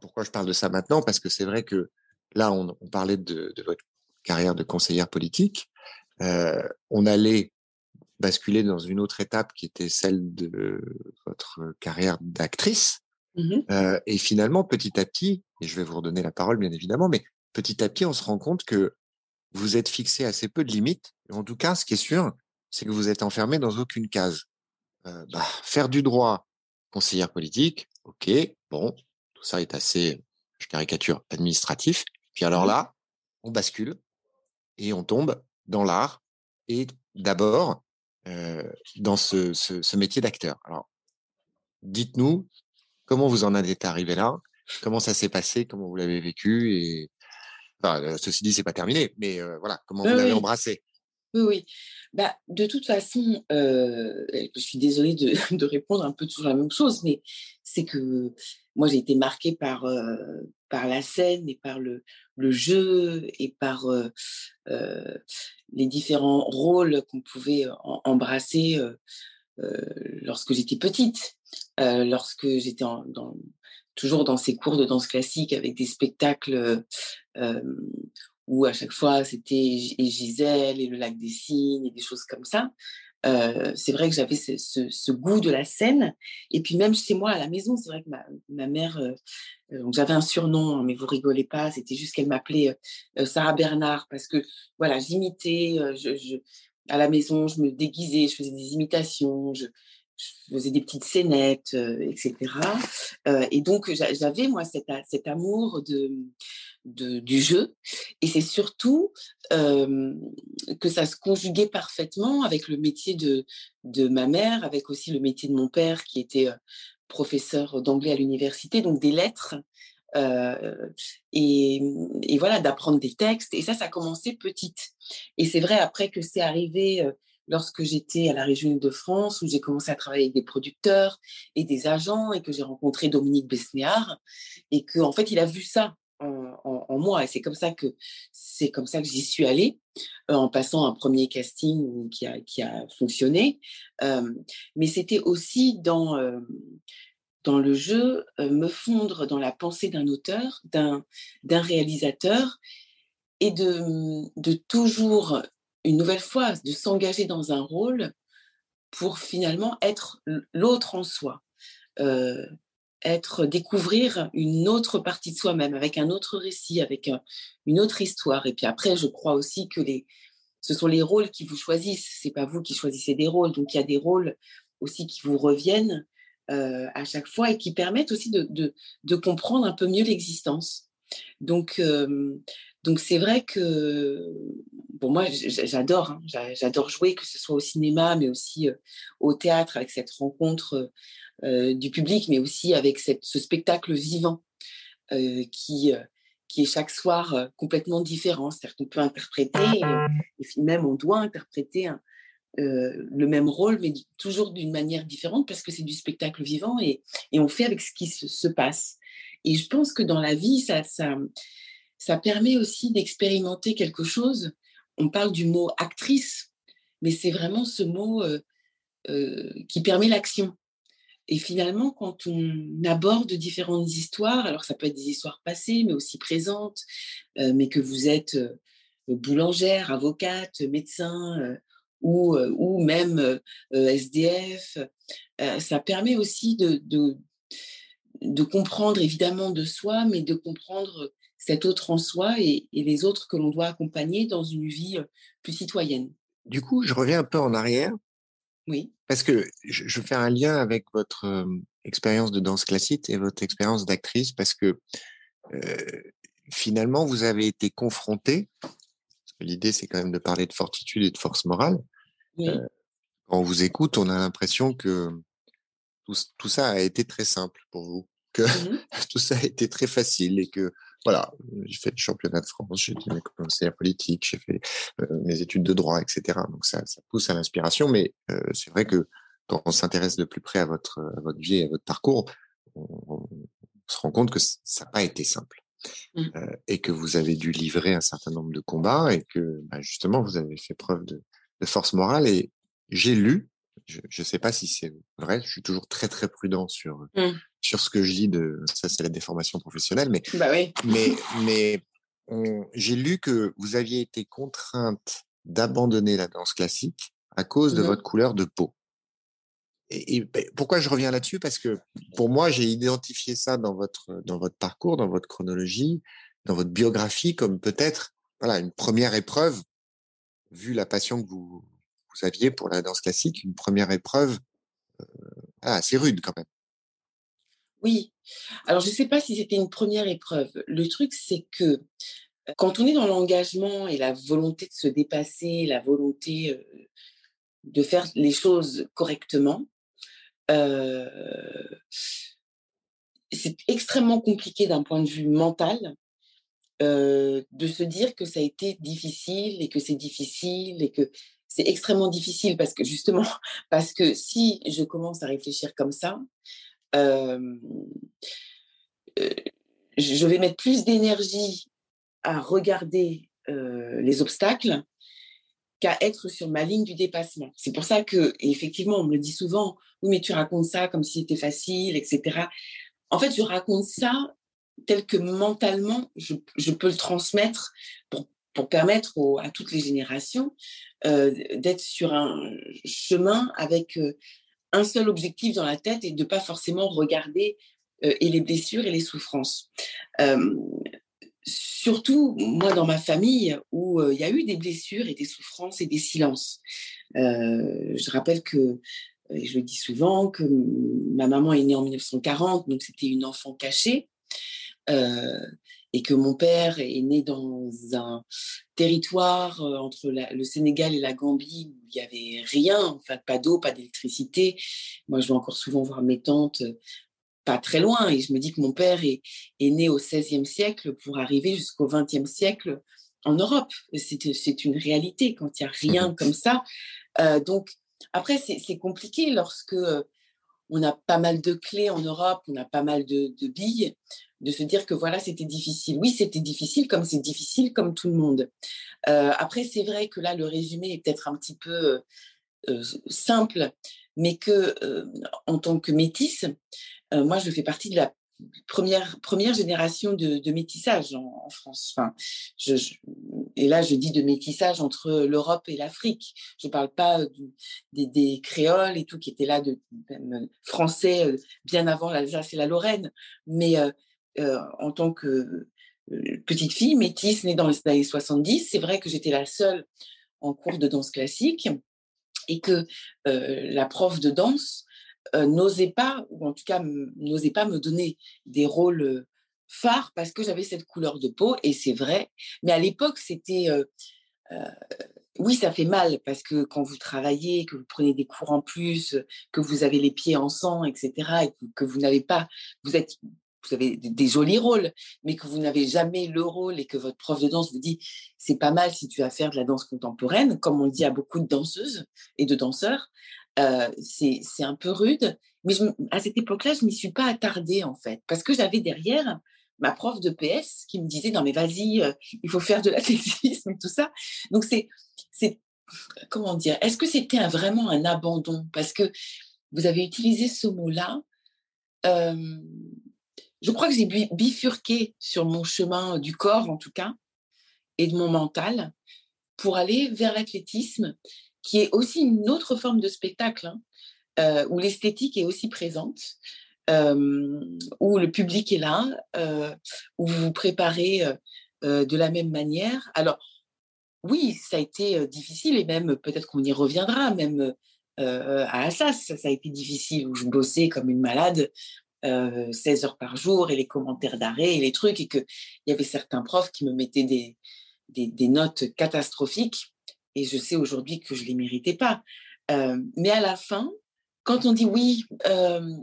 pourquoi je parle de ça maintenant? Parce que c'est vrai que là, on, on parlait de, de, votre carrière de conseillère politique. Euh, on allait basculer dans une autre étape qui était celle de votre carrière d'actrice. Mmh euh, et finalement, petit à petit, et je vais vous redonner la parole bien évidemment, mais petit à petit, on se rend compte que vous êtes fixé assez peu de limites. En tout cas, ce qui est sûr, c'est que vous êtes enfermé dans aucune case. Euh, bah, faire du droit, conseillère politique, ok, bon, tout ça est assez, je caricature, administratif. Puis alors là, on bascule et on tombe dans l'art. Et d'abord, dans ce, ce, ce métier d'acteur. Alors, dites-nous comment vous en êtes arrivé là, comment ça s'est passé, comment vous l'avez vécu? Et Enfin, ceci dit, c'est pas terminé, mais voilà, comment vous l'avez embrassé? Oui, oui. Bah, de toute façon, je suis désolée de, de, répondre un peu toujours la même chose, mais c'est que moi, j'ai été marquée par, par la scène et par le, le jeu et par les différents rôles qu'on pouvait embrasser lorsque j'étais petite, lorsque j'étais toujours dans ces cours de danse classique avec des spectacles où à chaque fois c'était Gisèle et le lac des cygnes et des choses comme ça. C'est vrai que j'avais ce, goût de la scène. Et puis même chez moi à la maison, c'est vrai que ma, mère, j'avais un surnom, hein, mais vous rigolez pas, c'était juste qu'elle m'appelait Sarah Bernard parce que voilà, j'imitais, je, à la maison, je me déguisais, je faisais des imitations, je, faisais des petites scénettes, etc. et donc j'avais moi cet, amour de du jeu. Et c'est surtout que ça se conjuguait parfaitement avec le métier de, ma mère, avec aussi le métier de mon père qui était professeur d'anglais à l'université, donc des lettres. et, et, voilà, d'apprendre des textes. Et ça, ça a commencé petite. Et c'est vrai après que c'est arrivé lorsque j'étais à la région de France, où j'ai commencé à travailler avec des producteurs et des agents, et que j'ai rencontré Dominique Besnéard, et qu'en en fait, il a vu ça en, moi. Et c'est comme ça que c'est comme ça que j'y suis allée euh, en passant un premier casting qui a, qui a fonctionné. Euh, mais c'était aussi dans euh, dans le jeu me fondre dans la pensée d'un auteur, d'un réalisateur et de de toujours une nouvelle fois de s'engager dans un rôle pour finalement être l'autre en soi être découvrir une autre partie de soi-même avec un autre récit, avec une autre histoire. Et puis après, je crois aussi que les, ce sont les rôles qui vous choisissent. C'est pas vous qui choisissez des rôles. Donc il y a des rôles aussi qui vous reviennent euh, à chaque fois et qui permettent aussi de, de, de comprendre un peu mieux l'existence. Donc euh, donc c'est vrai que moi j'adore hein, j'adore jouer que ce soit au cinéma mais aussi au théâtre avec cette rencontre euh, du public, mais aussi avec ce spectacle vivant euh, qui, euh, qui est chaque soir complètement différent. C'est-à-dire qu'on peut interpréter, et, même on doit interpréter le même rôle, mais toujours d'une manière différente parce que c'est du spectacle vivant et, on fait avec ce qui se, passe. Et je pense que dans la vie, ça, ça, permet aussi d'expérimenter quelque chose. On parle du mot actrice, mais c'est vraiment ce mot qui permet l'action. Et finalement, quand on aborde différentes histoires, alors ça peut être des histoires passées, mais aussi présentes, euh, mais que vous êtes euh, boulangère, avocate, médecin euh, ou, ou même SDF, ça permet aussi de, de, comprendre évidemment de soi, mais de comprendre cet autre en soi et, et les autres que l'on doit accompagner dans une vie plus citoyenne. Du coup, je reviens un peu en arrière oui. Parce que je, fais un lien avec votre expérience de danse classique et votre expérience d'actrice, parce que finalement, vous avez été confronté. L'idée, c'est quand même de parler de fortitude et de force morale. quand on vous écoute, on a l'impression que tout, ça a été très simple pour vous, que mmh tout ça a été très facile et que voilà, j'ai fait le championnat de France, j'ai commencé la politique, j'ai fait euh, mes études de droit, etc. Donc ça, ça pousse à l'inspiration, mais euh, c'est vrai que quand on s'intéresse de plus près à votre, votre vie et à votre parcours, on, se rend compte que ça n'a pas été simple. Mmh. Euh, et que vous avez dû livrer un certain nombre de combats et que bah, justement vous avez fait preuve de, de force morale et j'ai lu je ne sais pas si c'est vrai, je suis toujours très très prudent sur mmh. sur ce que je de ça c'est la déformation professionnelle, mais bah oui. mais mais j'ai lu que vous aviez été contrainte d'abandonner la danse classique à cause de mmh votre couleur de peau. Et, ben, pourquoi je reviens là-dessus? Parce que pour moi, j'ai identifié ça dans votre dans votre parcours, dans votre chronologie, dans votre biographie comme peut-être voilà une première épreuve vu la passion que vous vous aviez pour la danse classique une première épreuve euh, assez rude quand même. Oui. Alors, je ne sais pas si c'était une première épreuve. Le truc, c'est que euh, quand on est dans l'engagement et la volonté de se dépasser, la volonté euh, de faire les choses correctement, c'est extrêmement compliqué d'un point de vue mental de se dire que ça a été difficile et que c'est difficile et que c'est extrêmement difficile parce que justement, parce que si je commence à réfléchir comme ça, je vais mettre plus d'énergie à regarder les obstacles qu'à être sur ma ligne du dépassement. C'est pour ça que, effectivement, on me le dit souvent, oui, mais tu racontes ça comme si c'était facile, etc. En fait, je raconte ça tel que mentalement, je, peux le transmettre pour, pour permettre à toutes les générations euh, d'être sur un chemin avec euh, un seul objectif dans la tête et de pas forcément regarder euh, et les blessures et les souffrances surtout moi dans ma famille où il y a eu des blessures et des souffrances et des silences. je rappelle que, et je le dis souvent, que ma maman est née en 1940, donc c'était une enfant cachée. Et que mon père est né dans un territoire entre le Sénégal et la Gambie où il n'y avait rien, enfin pas d'eau, pas d'électricité. Moi, je vais encore souvent voir mes tantes pas très loin. Et je me dis que mon père est, est né au XVIe siècle pour arriver jusqu'au XXe siècle en Europe. C'est une réalité quand il n'y a rien mmh comme ça. Euh, donc, après, c'est compliqué lorsque euh, on a pas mal de clés en Europe, on a pas mal de, billes, de se dire que voilà, c'était difficile. Oui, c'était difficile, comme c'est difficile, comme tout le monde. Euh, après, c'est vrai que là, le résumé est peut-être un petit peu simple, mais que en tant que métisse, euh, moi, je fais partie de la première, première génération de, métissage en, France. Enfin, je, et là, je dis de métissage entre l'Europe et l'Afrique. Je ne parle pas des, créoles et tout qui étaient là, de, français euh, bien avant l'Alsace et la Lorraine. Mais euh, en tant que petite fille métisse née dans les années 70, c'est vrai que j'étais la seule en cours de danse classique et que la prof de danse euh, n'osait pas, ou en tout cas n'osait pas me donner des rôles euh, phares parce que j'avais cette couleur de peau, et c'est vrai. Mais à l'époque, c'était... Euh, oui, ça fait mal parce que quand vous travaillez, que vous prenez des cours en plus, que vous avez les pieds en sang, etc., et que, vous n'avez pas, vous êtes, vous avez des jolis rôles, mais que vous n'avez jamais le rôle et que votre prof de danse vous dit c'est pas mal si tu vas faire de la danse contemporaine, comme on le dit à beaucoup de danseuses et de danseurs, euh, c'est un peu rude. Mais à cette époque-là, je ne m'y suis pas attardée, en fait, parce que j'avais derrière ma prof de PS qui me disait non mais vas-y euh, il faut faire de l'athlétisme et tout ça donc c'est c'est comment dire est-ce que c'était vraiment un abandon? Parce que vous avez utilisé ce mot-là euh, je crois que j'ai bifurqué sur mon chemin du corps en tout cas et de mon mental pour aller vers l'athlétisme qui est aussi une autre forme de spectacle, hein, euh, où l'esthétique est aussi présente, euh, où le public est là, euh, où vous vous préparez de la même manière. Alors, oui, ça a été difficile, et même peut-être qu'on y reviendra, même à Assas, ça, a été difficile, où je bossais comme une malade. 16 heures par jour et les commentaires d'arrêt et les trucs et qu'il y avait certains profs qui me mettaient des, des, notes catastrophiques et je sais aujourd'hui que je ne les méritais pas. Euh, mais à la fin, quand on dit oui, euh,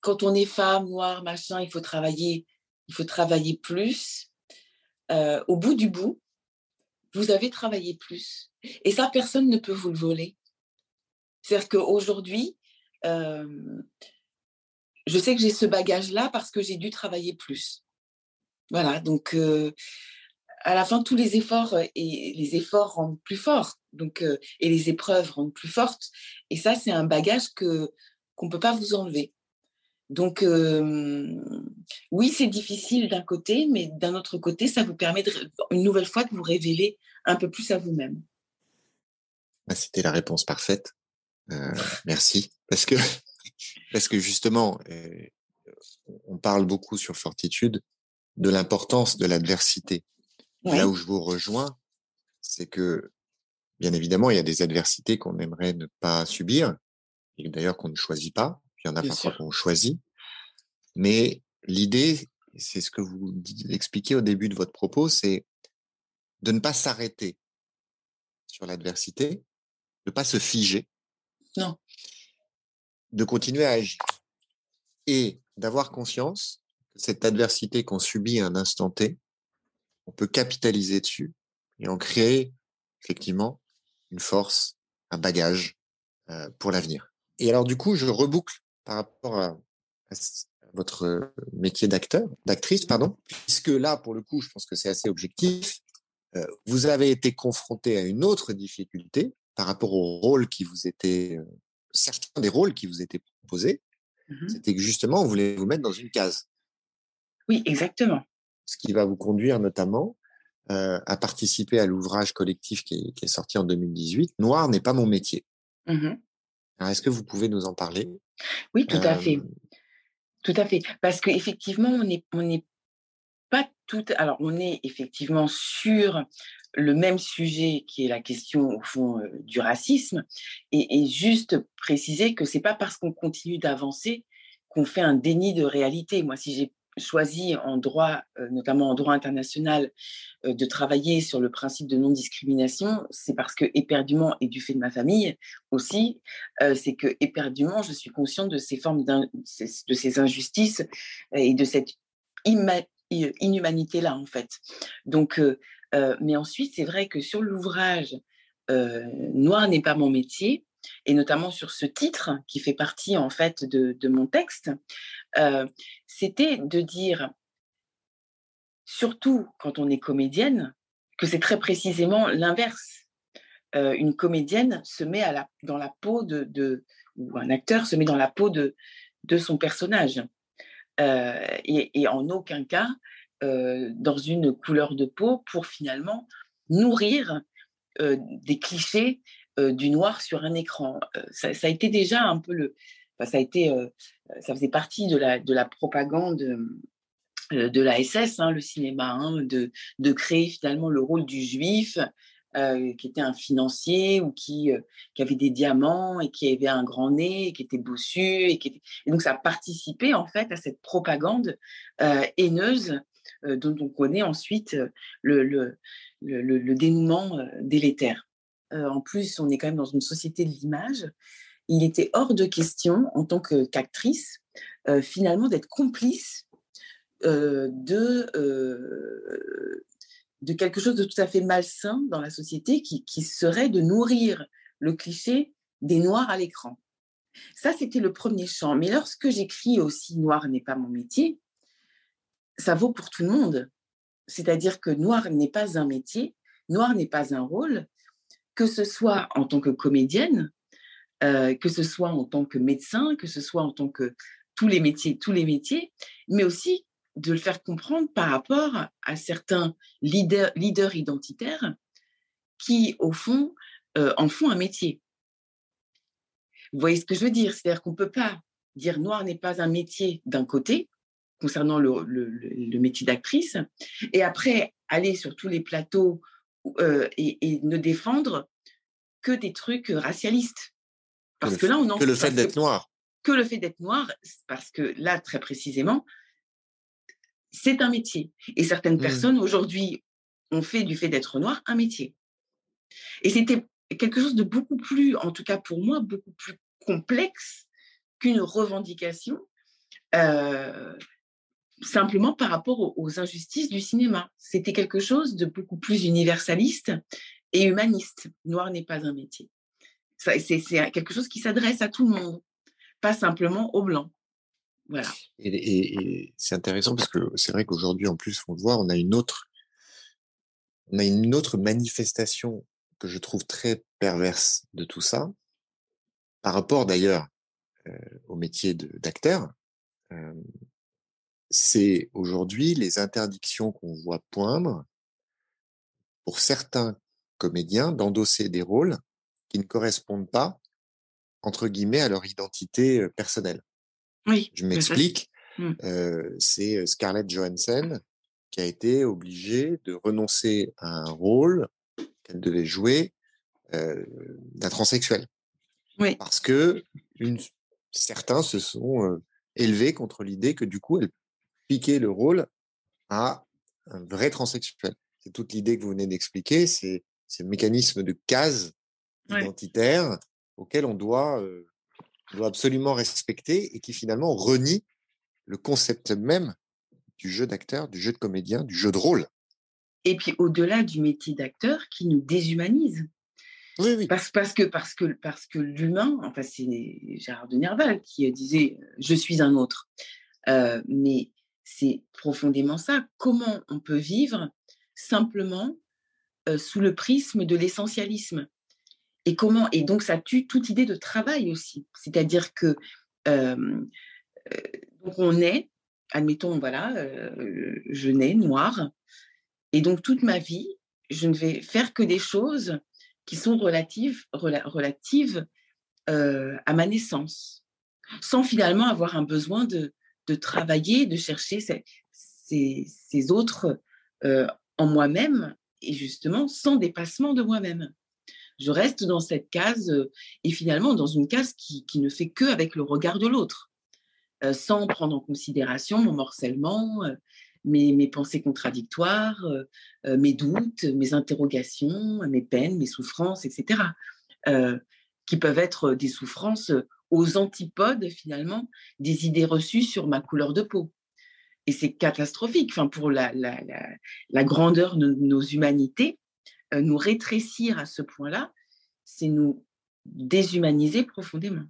quand on est femme, noire, machin, il faut travailler, il faut travailler plus. Euh, au bout du bout, vous avez travaillé plus. Et ça, personne ne peut vous le voler. C'est-à-dire qu'aujourd'hui, je sais que j'ai ce bagage-là parce que j'ai dû travailler plus. Voilà, donc à la fin, tous les efforts euh, et les efforts rendent plus forts, donc euh, et les épreuves rendent plus fortes. Et ça, c'est un bagage que qu'on peut pas vous enlever. Donc oui, c'est difficile d'un côté, mais d'un autre côté, ça vous permet une nouvelle fois de vous révéler un peu plus à vous-même. Bah, c'était la réponse parfaite. Euh, merci, parce que parce que justement, on parle beaucoup sur Fortitude de l'importance de l'adversité. Là où je vous rejoins, c'est que, bien évidemment, il y a des adversités qu'on aimerait ne pas subir, et d'ailleurs qu'on ne choisit pas. Il y en a parfois qu'on choisit. Mais l'idée, c'est ce que vous expliquez au début de votre propos, c'est de ne pas s'arrêter sur l'adversité, de ne pas se figer. Non. De continuer à agir. Et d'avoir conscience cette adversité qu'on subit à un instant T, on peut capitaliser dessus et en créer effectivement une force, un bagage euh, pour l'avenir. Et alors du coup, je reboucle par rapport à, votre métier d'acteur, d'actrice, pardon, puisque là, pour le coup, je pense que c'est assez objectif. Euh, vous avez été confronté à une autre difficulté par rapport au rôle qui vous était, euh, certains des rôles qui vous étaient proposés, mmh c'était que justement, on voulait vous mettre dans une case. Oui, exactement. Ce qui va vous conduire notamment euh, à participer à l'ouvrage collectif qui est, sorti en 2018, Noir n'est pas mon métier. Mmh Alors, est-ce que vous pouvez nous en parler? Oui, tout à fait. Tout à fait. Parce qu'effectivement, on n'est on est tout. Alors, on est effectivement sur le même sujet qui est la question, au fond, euh, du racisme. Et, juste préciser que c'est pas parce qu'on continue d'avancer qu'on fait un déni de réalité. Moi, si j'ai choisi en droit, euh, notamment en droit international, euh, de travailler sur le principe de non-discrimination, c'est parce que éperdument, et du fait de ma famille aussi, c'est que éperdument, je suis consciente de ces formes, de ces injustices et de cette inhumanité-là, en fait. Donc, mais ensuite, c'est vrai que sur l'ouvrage Noir n'est pas mon métier, et notamment sur ce titre qui fait partie en fait de, mon texte, euh, c'était de dire, surtout quand on est comédienne, que c'est très précisément l'inverse. Euh, une comédienne se met dans la peau de, de, ou un acteur se met dans la peau de, de son personnage. Euh, et, en aucun cas dans une couleur de peau pour finalement nourrir des clichés du noir sur un écran. Ça, a été déjà un peu le, ça a été, euh, ça faisait partie de la, de la propagande euh, de la SS, hein, le cinéma, hein, de, de, créer finalement le rôle du juif euh, qui était un financier ou qui, qui, avait des diamants et qui avait un grand nez et qui était bossu. Et, donc ça a participé en fait à cette propagande haineuse dont on connaît ensuite le, le, le, dénouement délétère. en plus, on est quand même dans une société de l'image il était hors de question, en tant qu'actrice, euh, finalement, d'être complice euh, de, euh, de quelque chose de tout à fait malsain dans la société qui, qui serait de nourrir le cliché des noirs à l'écran. Ça, c'était le premier champ. Mais lorsque j'écris aussi Noir n'est pas mon métier, ça vaut pour tout le monde. C'est-à-dire que Noir n'est pas un métier, Noir n'est pas un rôle, que ce soit en tant que comédienne, euh, que ce soit en tant que médecin, que ce soit en tant que tous les métiers, tous les métiers, mais aussi de le faire comprendre par rapport à certains leaders, leaders identitaires qui, au fond, euh, en font un métier. Vous voyez ce que je veux dire? C'est-à-dire qu'on ne peut pas dire noir n'est pas un métier d'un côté, concernant le, le, métier d'actrice, et après aller sur tous les plateaux euh, et, et, ne défendre que des trucs racialistes. Parce que, là, on en que le fait d'être noir. Que le fait d'être noir, parce que là, très précisément, c'est un métier. Et certaines mmh. personnes aujourd'hui ont fait du fait d'être noir un métier. Et c'était quelque chose de beaucoup plus, en tout cas pour moi, beaucoup plus complexe qu'une revendication euh, simplement par rapport aux, aux injustices du cinéma. C'était quelque chose de beaucoup plus universaliste et humaniste. Noir n'est pas un métier. C'est quelque chose qui s'adresse à tout le monde, pas simplement aux blancs. Et, c'est intéressant parce que c'est vrai qu'aujourd'hui, en plus, on le voit, on a une autre, on a une autre manifestation que je trouve très perverse de tout ça, par rapport d'ailleurs euh, au métier d'acteur. Euh, c'est aujourd'hui les interdictions qu'on voit poindre pour certains comédiens d'endosser des rôles qui ne correspondent pas, entre guillemets, à leur identité personnelle. Oui. Je m'explique. Mmh. c'est Scarlett Johansson qui a été obligée de renoncer à un rôle qu'elle devait jouer d'un transsexuel. Oui. Parce que une, certains se sont élevés contre l'idée que du coup, elle piquait le rôle à un vrai transsexuel. C'est toute l'idée que vous venez d'expliquer, c'est le mécanisme de case identitaire auquel on doit, doit absolument respecter et qui finalement renie le concept même du jeu d'acteur, du jeu de comédien, du jeu de rôle. Et puis au-delà du métier d'acteur qui nous déshumanise. Oui, oui. Parce, parce que, parce que, parce que l'humain, enfin c'est Gérard de Nerval qui disait « je suis un autre euh, mais c'est profondément ça. Comment on peut vivre simplement euh, sous le prisme de l'essentialisme? Et comment donc ça tue toute idée de travail aussi. C'est-à-dire que on est, admettons voilà, je nais noir et donc toute ma vie je ne vais faire que des choses qui sont relatives à ma naissance, sans finalement avoir un besoin de travailler, de chercher ces, autres en moi-même et justement sans dépassement de moi-même. Je reste dans cette case euh, et finalement dans une case qui, ne fait que avec le regard de l'autre, euh, sans prendre en considération mon morcellement, mes, mes, pensées contradictoires, mes doutes, mes interrogations, mes peines, mes souffrances, etc. qui peuvent être des souffrances aux antipodes finalement des idées reçues sur ma couleur de peau. Et c'est catastrophique enfin, pour la, la, grandeur de nos humanités. Euh, nous rétrécir à ce point-là, c'est nous déshumaniser profondément.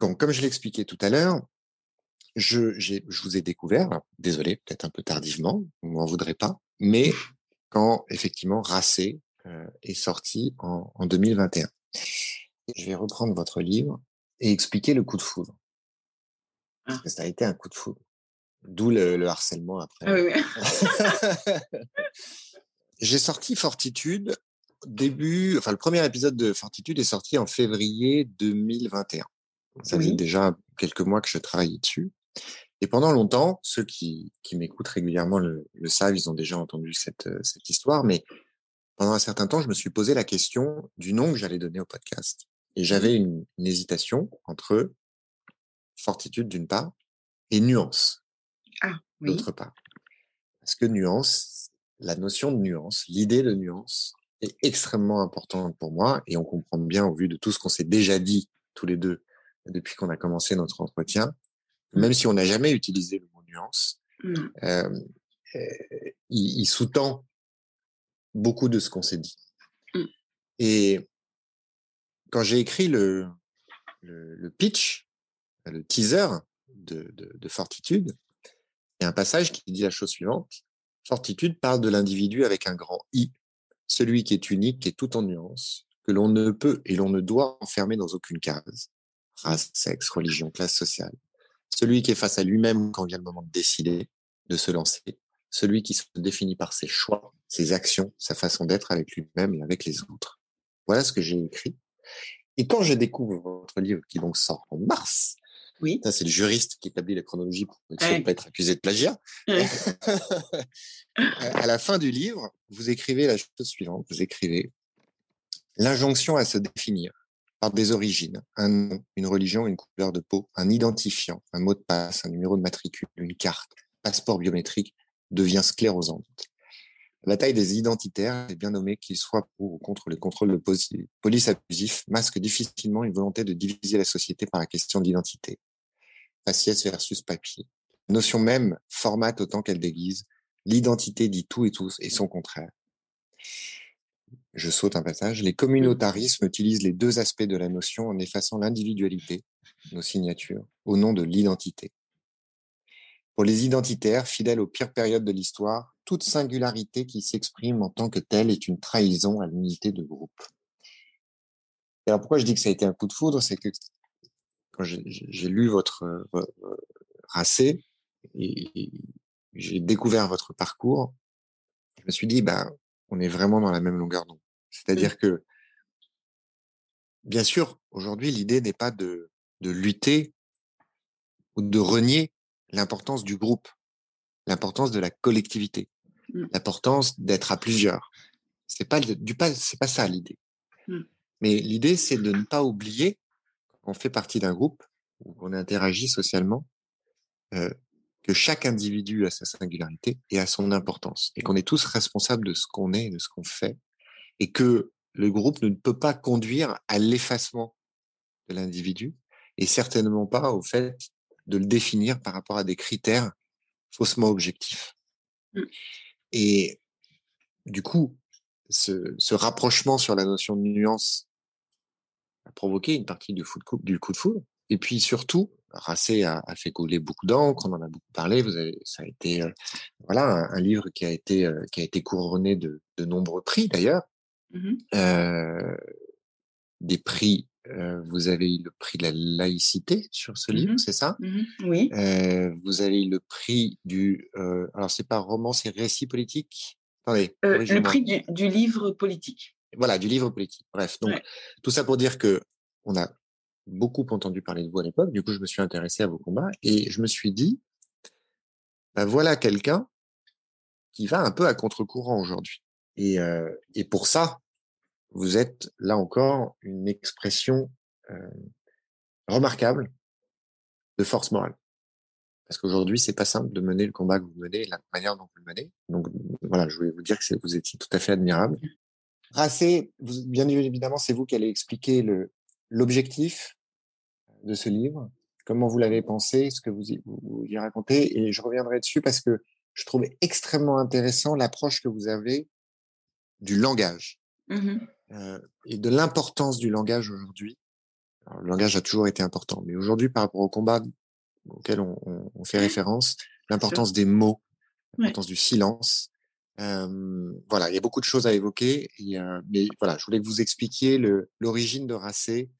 Donc, comme je l'expliquais tout à l'heure, je, je, vous ai découvert, désolé, peut-être un peu tardivement, vous m'en voudrez pas, mais quand effectivement Racé euh, est sorti en, en 2021 je vais reprendre votre livre et expliquer le coup de foudre. Parce ah. que ça a été un coup de foudre. D'où le, harcèlement après. Ah J'ai sorti Fortitude début, enfin le premier épisode de Fortitude est sorti en février 2021. Ça fait déjà quelques mois que je travaillais dessus. Et pendant longtemps, ceux qui, qui m'écoutent régulièrement le, savent, ils ont déjà entendu cette, cette histoire, mais pendant un certain temps, je me suis posé la question du nom que j'allais donner au podcast. Et j'avais une, hésitation entre fortitude d'une part et nuance d'autre part. Parce que nuance, la notion de nuance, l'idée de nuance est extrêmement importante pour moi et on comprend bien au vu de tout ce qu'on s'est déjà dit tous les deux depuis qu'on a commencé notre entretien, mmh. même si on n'a jamais utilisé le mot nuance, mmh. euh, il, il sous-tend beaucoup de ce qu'on s'est dit. Mmh. Et quand j'ai écrit le, le, pitch, le teaser de, de, Fortitude, il y a un passage qui dit la chose suivante. Fortitude parle de l'individu avec un grand I, celui qui est unique et tout en nuances, que l'on ne peut et l'on ne doit enfermer dans aucune case. Race, sexe, religion, classe sociale. Celui qui est face à lui-même quand vient le moment de décider, de se lancer. Celui qui se définit par ses choix, ses actions, sa façon d'être avec lui-même et avec les autres. Voilà ce que j'ai écrit. Et quand je découvre votre livre, qui donc sort en mars, oui. ça c'est le juriste qui établit la chronologie pour ne pas être accusé de plagiat. à la fin du livre, vous écrivez la chose suivante, vous écrivez l'injonction à se définir par des origines, un nom, une religion, une couleur de peau, un identifiant, un mot de passe, un numéro de matricule, une carte, passeport biométrique devient sclérosante. La taille des identitaires est bien nommé qu'ils soient pour ou contre le contrôle de police abusif, masque difficilement une volonté de diviser la société par la question d'identité. Faciès versus papier. La notion même formate autant qu'elle déguise. L'identité dit tout et tous et son contraire. Je saute un passage. Les communautarismes utilisent les deux aspects de la notion en effaçant l'individualité, nos signatures, au nom de l'identité. Pour les identitaires, fidèles aux pires périodes de l'histoire, toute singularité qui s'exprime en tant que telle est une trahison à l'unité de groupe. Et alors pourquoi je dis que ça a été un coup de foudre, c'est que quand j'ai lu votre euh, racé et j'ai découvert votre parcours, je me suis dit, bah, on est vraiment dans la même longueur d'onde. C'est-à-dire que, bien sûr, aujourd'hui, l'idée n'est pas de, de lutter ou de renier l'importance du groupe, l'importance de la collectivité, mmh. l'importance d'être à plusieurs. C'est pas du pas, c'est pas ça l'idée. Mmh. Mais l'idée, c'est de ne pas oublier qu'on fait partie d'un groupe où on interagit socialement, euh, que chaque individu a sa singularité et a son importance, et qu'on est tous responsables de ce qu'on est, de ce qu'on fait, et que le groupe ne peut pas conduire à l'effacement de l'individu, et certainement pas au fait de le définir par rapport à des critères faussement objectifs. Mmh. Et du coup, ce, ce, rapprochement sur la notion de nuance a provoqué une partie du, coup, du coup de foudre. Et puis surtout, Racé a, a, fait couler beaucoup d'encre, on en a beaucoup parlé. Vous avez, ça a été euh, voilà un, livre qui a été euh, qui a été couronné de, de nombreux prix d'ailleurs. Mmh euh, des prix. Vous avez eu le prix de la laïcité sur ce livre, mmh c'est ça? Mmh Oui. vous avez eu le prix du. alors c'est pas roman, c'est récit politique? Attendez. le prix du, du, livre politique. Voilà, du livre politique. Bref, donc tout ça pour dire que on a beaucoup entendu parler de vous à l'époque. Du coup, je me suis intéressé à vos combats et je me suis dit, ben voilà quelqu'un qui va un peu à contre-courant aujourd'hui. Et, euh, et pour ça, vous êtes là encore une expression euh, remarquable de force morale. Parce qu'aujourd'hui, c'est pas simple de mener le combat que vous menez, la manière dont vous le menez. Donc voilà, je voulais vous dire que vous étiez tout à fait admirable. Racé, bien évidemment, c'est vous qui allez expliquer le l'objectif, de ce livre, comment vous l'avez pensé, ce que vous y, vous y racontez, et je reviendrai dessus parce que je trouve extrêmement intéressant l'approche que vous avez du langage mmh euh, et de l'importance du langage aujourd'hui. Le langage a toujours été important, mais aujourd'hui, par rapport au combat auquel on, on, fait référence, l'importance des mots, l'importance du silence. Voilà, il y a beaucoup de choses à évoquer. Mais voilà, je voulais que vous expliquiez l'origine de Racé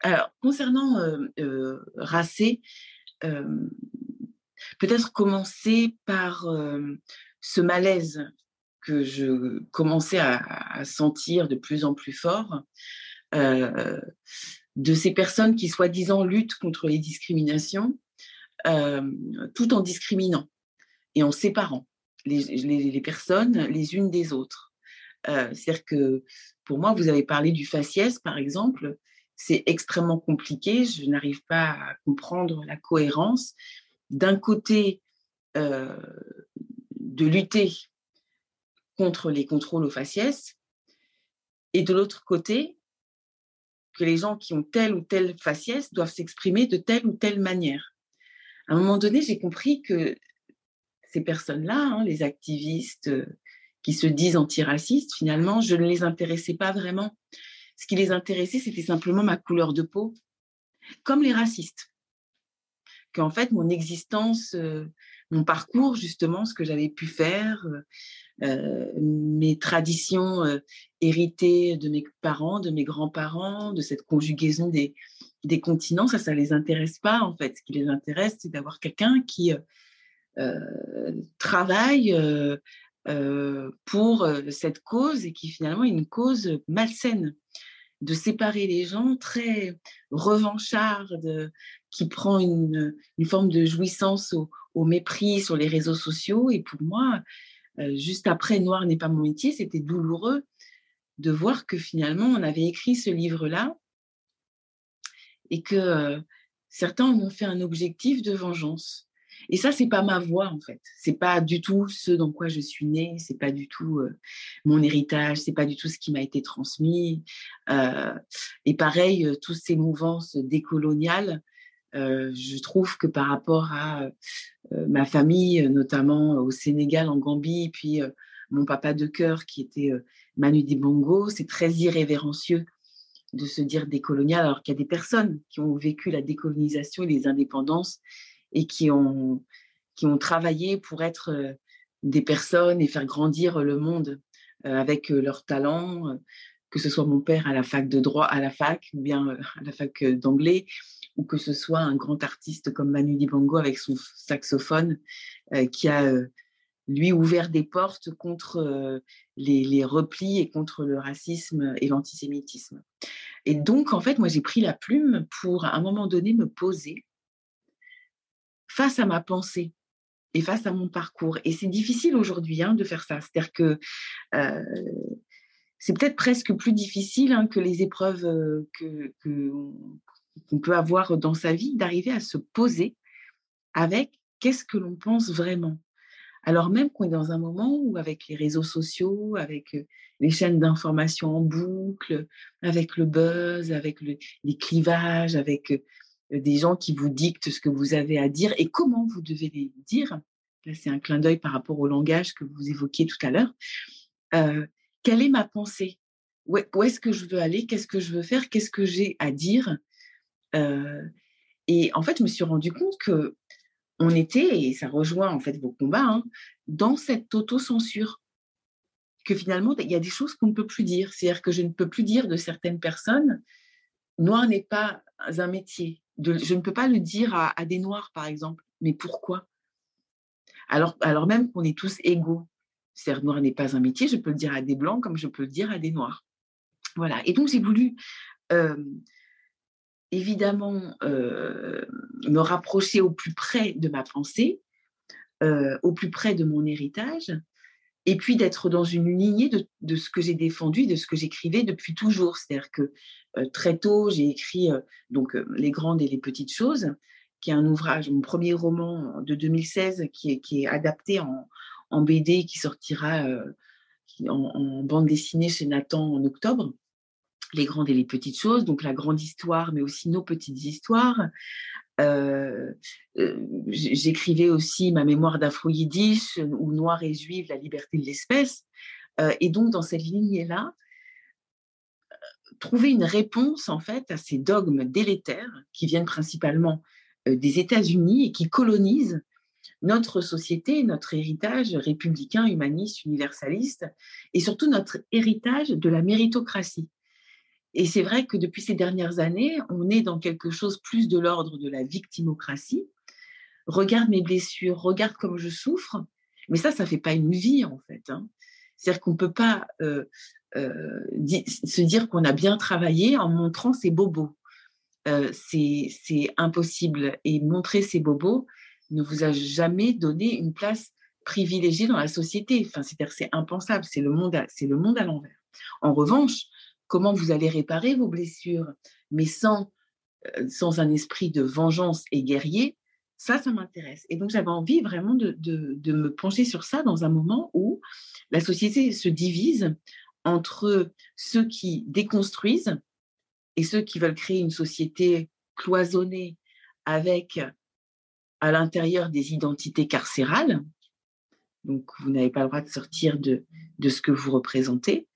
alors, concernant Racé, peut-être commencer par ce malaise que je commençais à, sentir de plus en plus fort de ces personnes qui, soi-disant, luttent contre les discriminations, tout en discriminant et en séparant les, personnes les unes des autres. C'est-à-dire que, pour moi, vous avez parlé du faciès, par exemple c'est extrêmement compliqué. Je n'arrive pas à comprendre la cohérence. D'un côté, euh, de lutter contre les contrôles aux faciès, et de l'autre côté, que les gens qui ont telle ou telle faciès doivent s'exprimer de telle ou telle manière. À un moment donné, j'ai compris que ces personnes-là, hein, les activistes euh, qui se disent antiracistes, finalement, je ne les intéressais pas vraiment. Ce qui les intéressait, c'était simplement ma couleur de peau, comme les racistes. Qu'en fait, mon existence, euh, mon parcours, justement, ce que j'avais pu faire, euh, mes traditions héritées de mes parents, de mes grands-parents, de cette conjugaison des, des continents, ça, ça les intéresse pas, en fait. Ce qui les intéresse, c'est d'avoir quelqu'un qui travaille pour cette cause et qui finalement est une cause malsaine de séparer les gens, très revancharde, qui prend une, forme de jouissance au, mépris sur les réseaux sociaux. Et pour moi, euh, juste après Noir n'est pas mon métier, c'était douloureux de voir que finalement, on avait écrit ce livre-là et que euh, certains en ont fait un objectif de vengeance. Et ça, c'est pas ma voix en fait. C'est pas du tout ce dans quoi je suis née. C'est pas du tout euh, mon héritage. C'est pas du tout ce qui m'a été transmis. Euh, et pareil, euh, toutes ces mouvances décoloniales, je trouve que par rapport à ma famille, notamment au Sénégal, en Gambie, puis mon papa de cœur qui était Manu Dibongo, c'est très irrévérencieux de se dire décolonial alors qu'il y a des personnes qui ont vécu la décolonisation et les indépendances et qui ont, qui ont travaillé pour être euh, des personnes et faire grandir le monde euh, avec euh, leurs talents, que ce soit mon père à la fac de droit, à la fac, ou bien à la fac d'anglais, ou que ce soit un grand artiste comme Manu Dibango avec son saxophone, qui a lui ouvert des portes contre les, les, replis et contre le racisme et l'antisémitisme. Et donc, en fait, moi, j'ai pris la plume pour, à un moment donné, me poser face à ma pensée et face à mon parcours. Et c'est difficile aujourd'hui hein, de faire ça. C'est-à-dire que euh, c'est peut-être presque plus difficile hein, que les épreuves euh, que, qu'on peut avoir dans sa vie, d'arriver à se poser avec qu'est-ce que l'on pense vraiment. Alors même qu'on est dans un moment où avec les réseaux sociaux, avec euh, les chaînes d'information en boucle, avec le buzz, avec les clivages, avec des gens qui vous dictent ce que vous avez à dire et comment vous devez les dire. Là, c'est un clin d'œil par rapport au langage que vous évoquiez tout à l'heure. quelle est ma pensée? Où est-ce que je veux aller? Qu'est-ce que je veux faire? Qu'est-ce que j'ai à dire? Et en fait, je me suis rendu compte que on était, et ça rejoint en fait vos combats, hein, dans cette autocensure. Que finalement, il y a des choses qu'on ne peut plus dire. C'est-à-dire que je ne peux plus dire de certaines personnes, noir n'est pas un métier. Je ne peux pas le dire à, des noirs, par exemple. Mais pourquoi? Alors, alors même qu'on est tous égaux. C'est-à-dire, noir n'est pas un métier, je peux le dire à des blancs comme je peux le dire à des noirs. Voilà. Et donc, j'ai voulu euh, évidemment euh, me rapprocher au plus près de ma pensée, euh, au plus près de mon héritage, et puis d'être dans une lignée de, ce que j'ai défendu, de ce que j'écrivais depuis toujours. C'est-à-dire que euh, très tôt, j'ai écrit donc Les grandes et les petites choses, qui est un ouvrage, mon premier roman de 2016, qui est, adapté en, BD, qui sortira en, bande dessinée chez Nathan en octobre les grandes et les petites choses, donc la grande histoire, mais aussi nos petites histoires. Euh, euh, j'écrivais aussi ma mémoire d'afro-yiddish ou Noir et Juive, la liberté de l'espèce. Euh, et donc, dans cette lignée-là, trouver une réponse en fait à ces dogmes délétères qui viennent principalement des États-Unis et qui colonisent notre société, notre héritage républicain, humaniste, universaliste, et surtout notre héritage de la méritocratie. Et c'est vrai que depuis ces dernières années, on est dans quelque chose plus de l'ordre de la victimocratie. Regarde mes blessures, regarde comme je souffre. Mais ça, ça ne fait pas une vie, en fait. Hein. C'est-à-dire qu'on ne peut pas euh, euh, se dire qu'on a bien travaillé en montrant ses bobos. Euh, c'est impossible. Et montrer ses bobos ne vous a jamais donné une place privilégiée dans la société. Enfin, c'est-à-dire c'est impensable. C'est le monde c'est le monde à l'envers. En revanche, comment vous allez réparer vos blessures, mais sans, euh, sans un esprit de vengeance et guerrier, ça, ça m'intéresse. Et donc, j'avais envie vraiment de, de, me pencher sur ça dans un moment où la société se divise entre ceux qui déconstruisent et ceux qui veulent créer une société cloisonnée avec à l'intérieur des identités carcérales. Donc, vous n'avez pas le droit de sortir de, de ce que vous représentez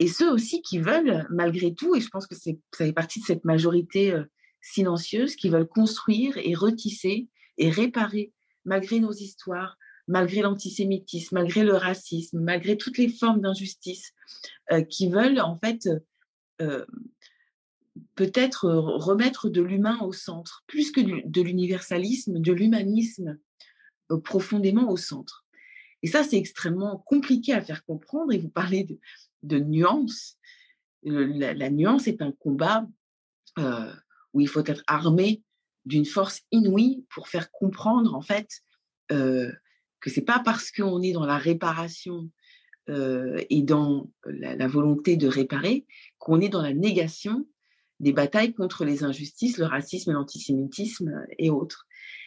et ceux aussi qui veulent, malgré tout, et je pense que ça fait partie de cette majorité euh, silencieuse, qui veulent construire et retisser et réparer, malgré nos histoires, malgré l'antisémitisme, malgré le racisme, malgré toutes les formes d'injustice, euh, qui veulent en fait euh, peut-être remettre de l'humain au centre, plus que de l'universalisme, de l'humanisme profondément au centre. Et ça, c'est extrêmement compliqué à faire comprendre. Et vous parlez de, de nuance. La, nuance est un combat euh, où il faut être armé d'une force inouïe pour faire comprendre en fait euh, que c'est pas parce qu'on est dans la réparation euh, et dans la, volonté de réparer qu'on est dans la négation des batailles contre les injustices, le racisme, l'antisémitisme et autres.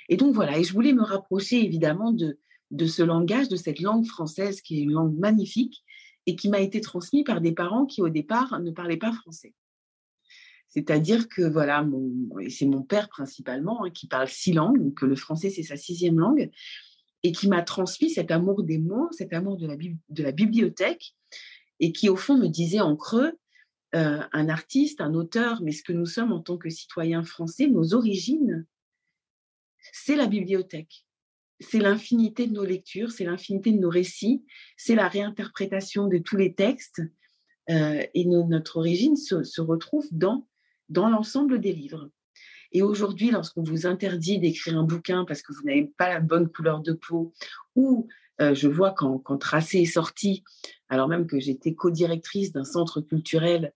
Et donc voilà, et je voulais me rapprocher évidemment de, de ce langage, de cette langue française qui est une langue magnifique et qui m'a été transmis par des parents qui au départ ne parlaient pas français. C'est-à-dire que voilà, c'est mon père principalement hein, qui parle six langues, que le français c'est sa sixième langue, et qui m'a transmis cet amour des mots, cet amour de la, de la bibliothèque, et qui au fond me disait en creux, euh, un artiste, un auteur, mais ce que nous sommes en tant que citoyens français, nos origines, c'est la bibliothèque c'est l'infinité de nos lectures, c'est l'infinité de nos récits, c'est la réinterprétation de tous les textes. Euh, et notre origine se, retrouve dans, l'ensemble des livres. Et aujourd'hui, lorsqu'on vous interdit d'écrire un bouquin parce que vous n'avez pas la bonne couleur de peau, ou euh, je vois quand, quand Tracé est sorti, alors même que j'étais co-directrice d'un centre culturel,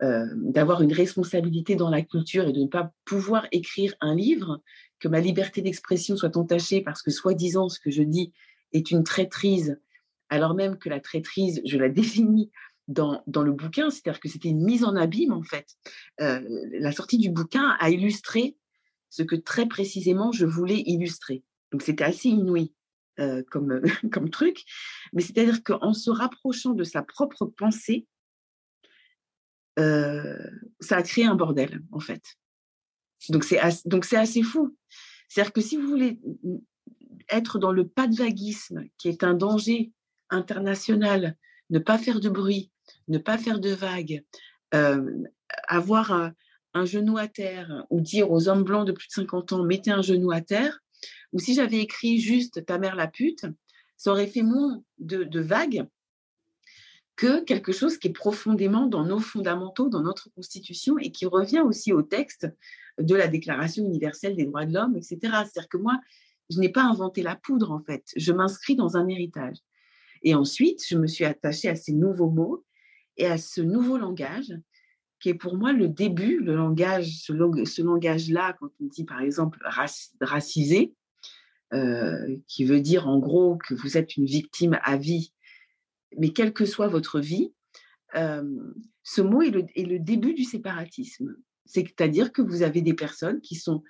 euh, d'avoir une responsabilité dans la culture et de ne pas pouvoir écrire un livre, que ma liberté d'expression soit entachée parce que soi-disant ce que je dis est une traîtrise, alors même que la traîtrise, je la définis dans, le bouquin, c'est-à-dire que c'était une mise en abîme en fait. Euh, la sortie du bouquin a illustré ce que très précisément je voulais illustrer. Donc c'était assez inouï euh, comme, comme truc, mais c'est-à-dire qu'en se rapprochant de sa propre pensée, euh, ça a créé un bordel en fait. Donc c'est donc c'est assez fou. C'est-à-dire que si vous voulez être dans le pas de vaguisme, qui est un danger international, ne pas faire de bruit, ne pas faire de vagues, euh, avoir un, genou à terre ou dire aux hommes blancs de plus de 50 ans, mettez un genou à terre, ou si j'avais écrit juste ta mère la pute, ça aurait fait moins de vagues que quelque chose qui est profondément dans nos fondamentaux, dans notre constitution et qui revient aussi au texte de la Déclaration universelle des droits de l'homme, etc. C'est-à-dire que moi, je n'ai pas inventé la poudre, en fait. Je m'inscris dans un héritage. Et ensuite, je me suis attachée à ces nouveaux mots et à ce nouveau langage qui est pour moi le début, le langage, ce, langage-là, quand on dit par exemple racisé, euh, qui veut dire en gros que vous êtes une victime à vie mais quelle que soit votre vie, ce mot est le, début du séparatisme. C'est-à-dire que vous avez des personnes qui, sont,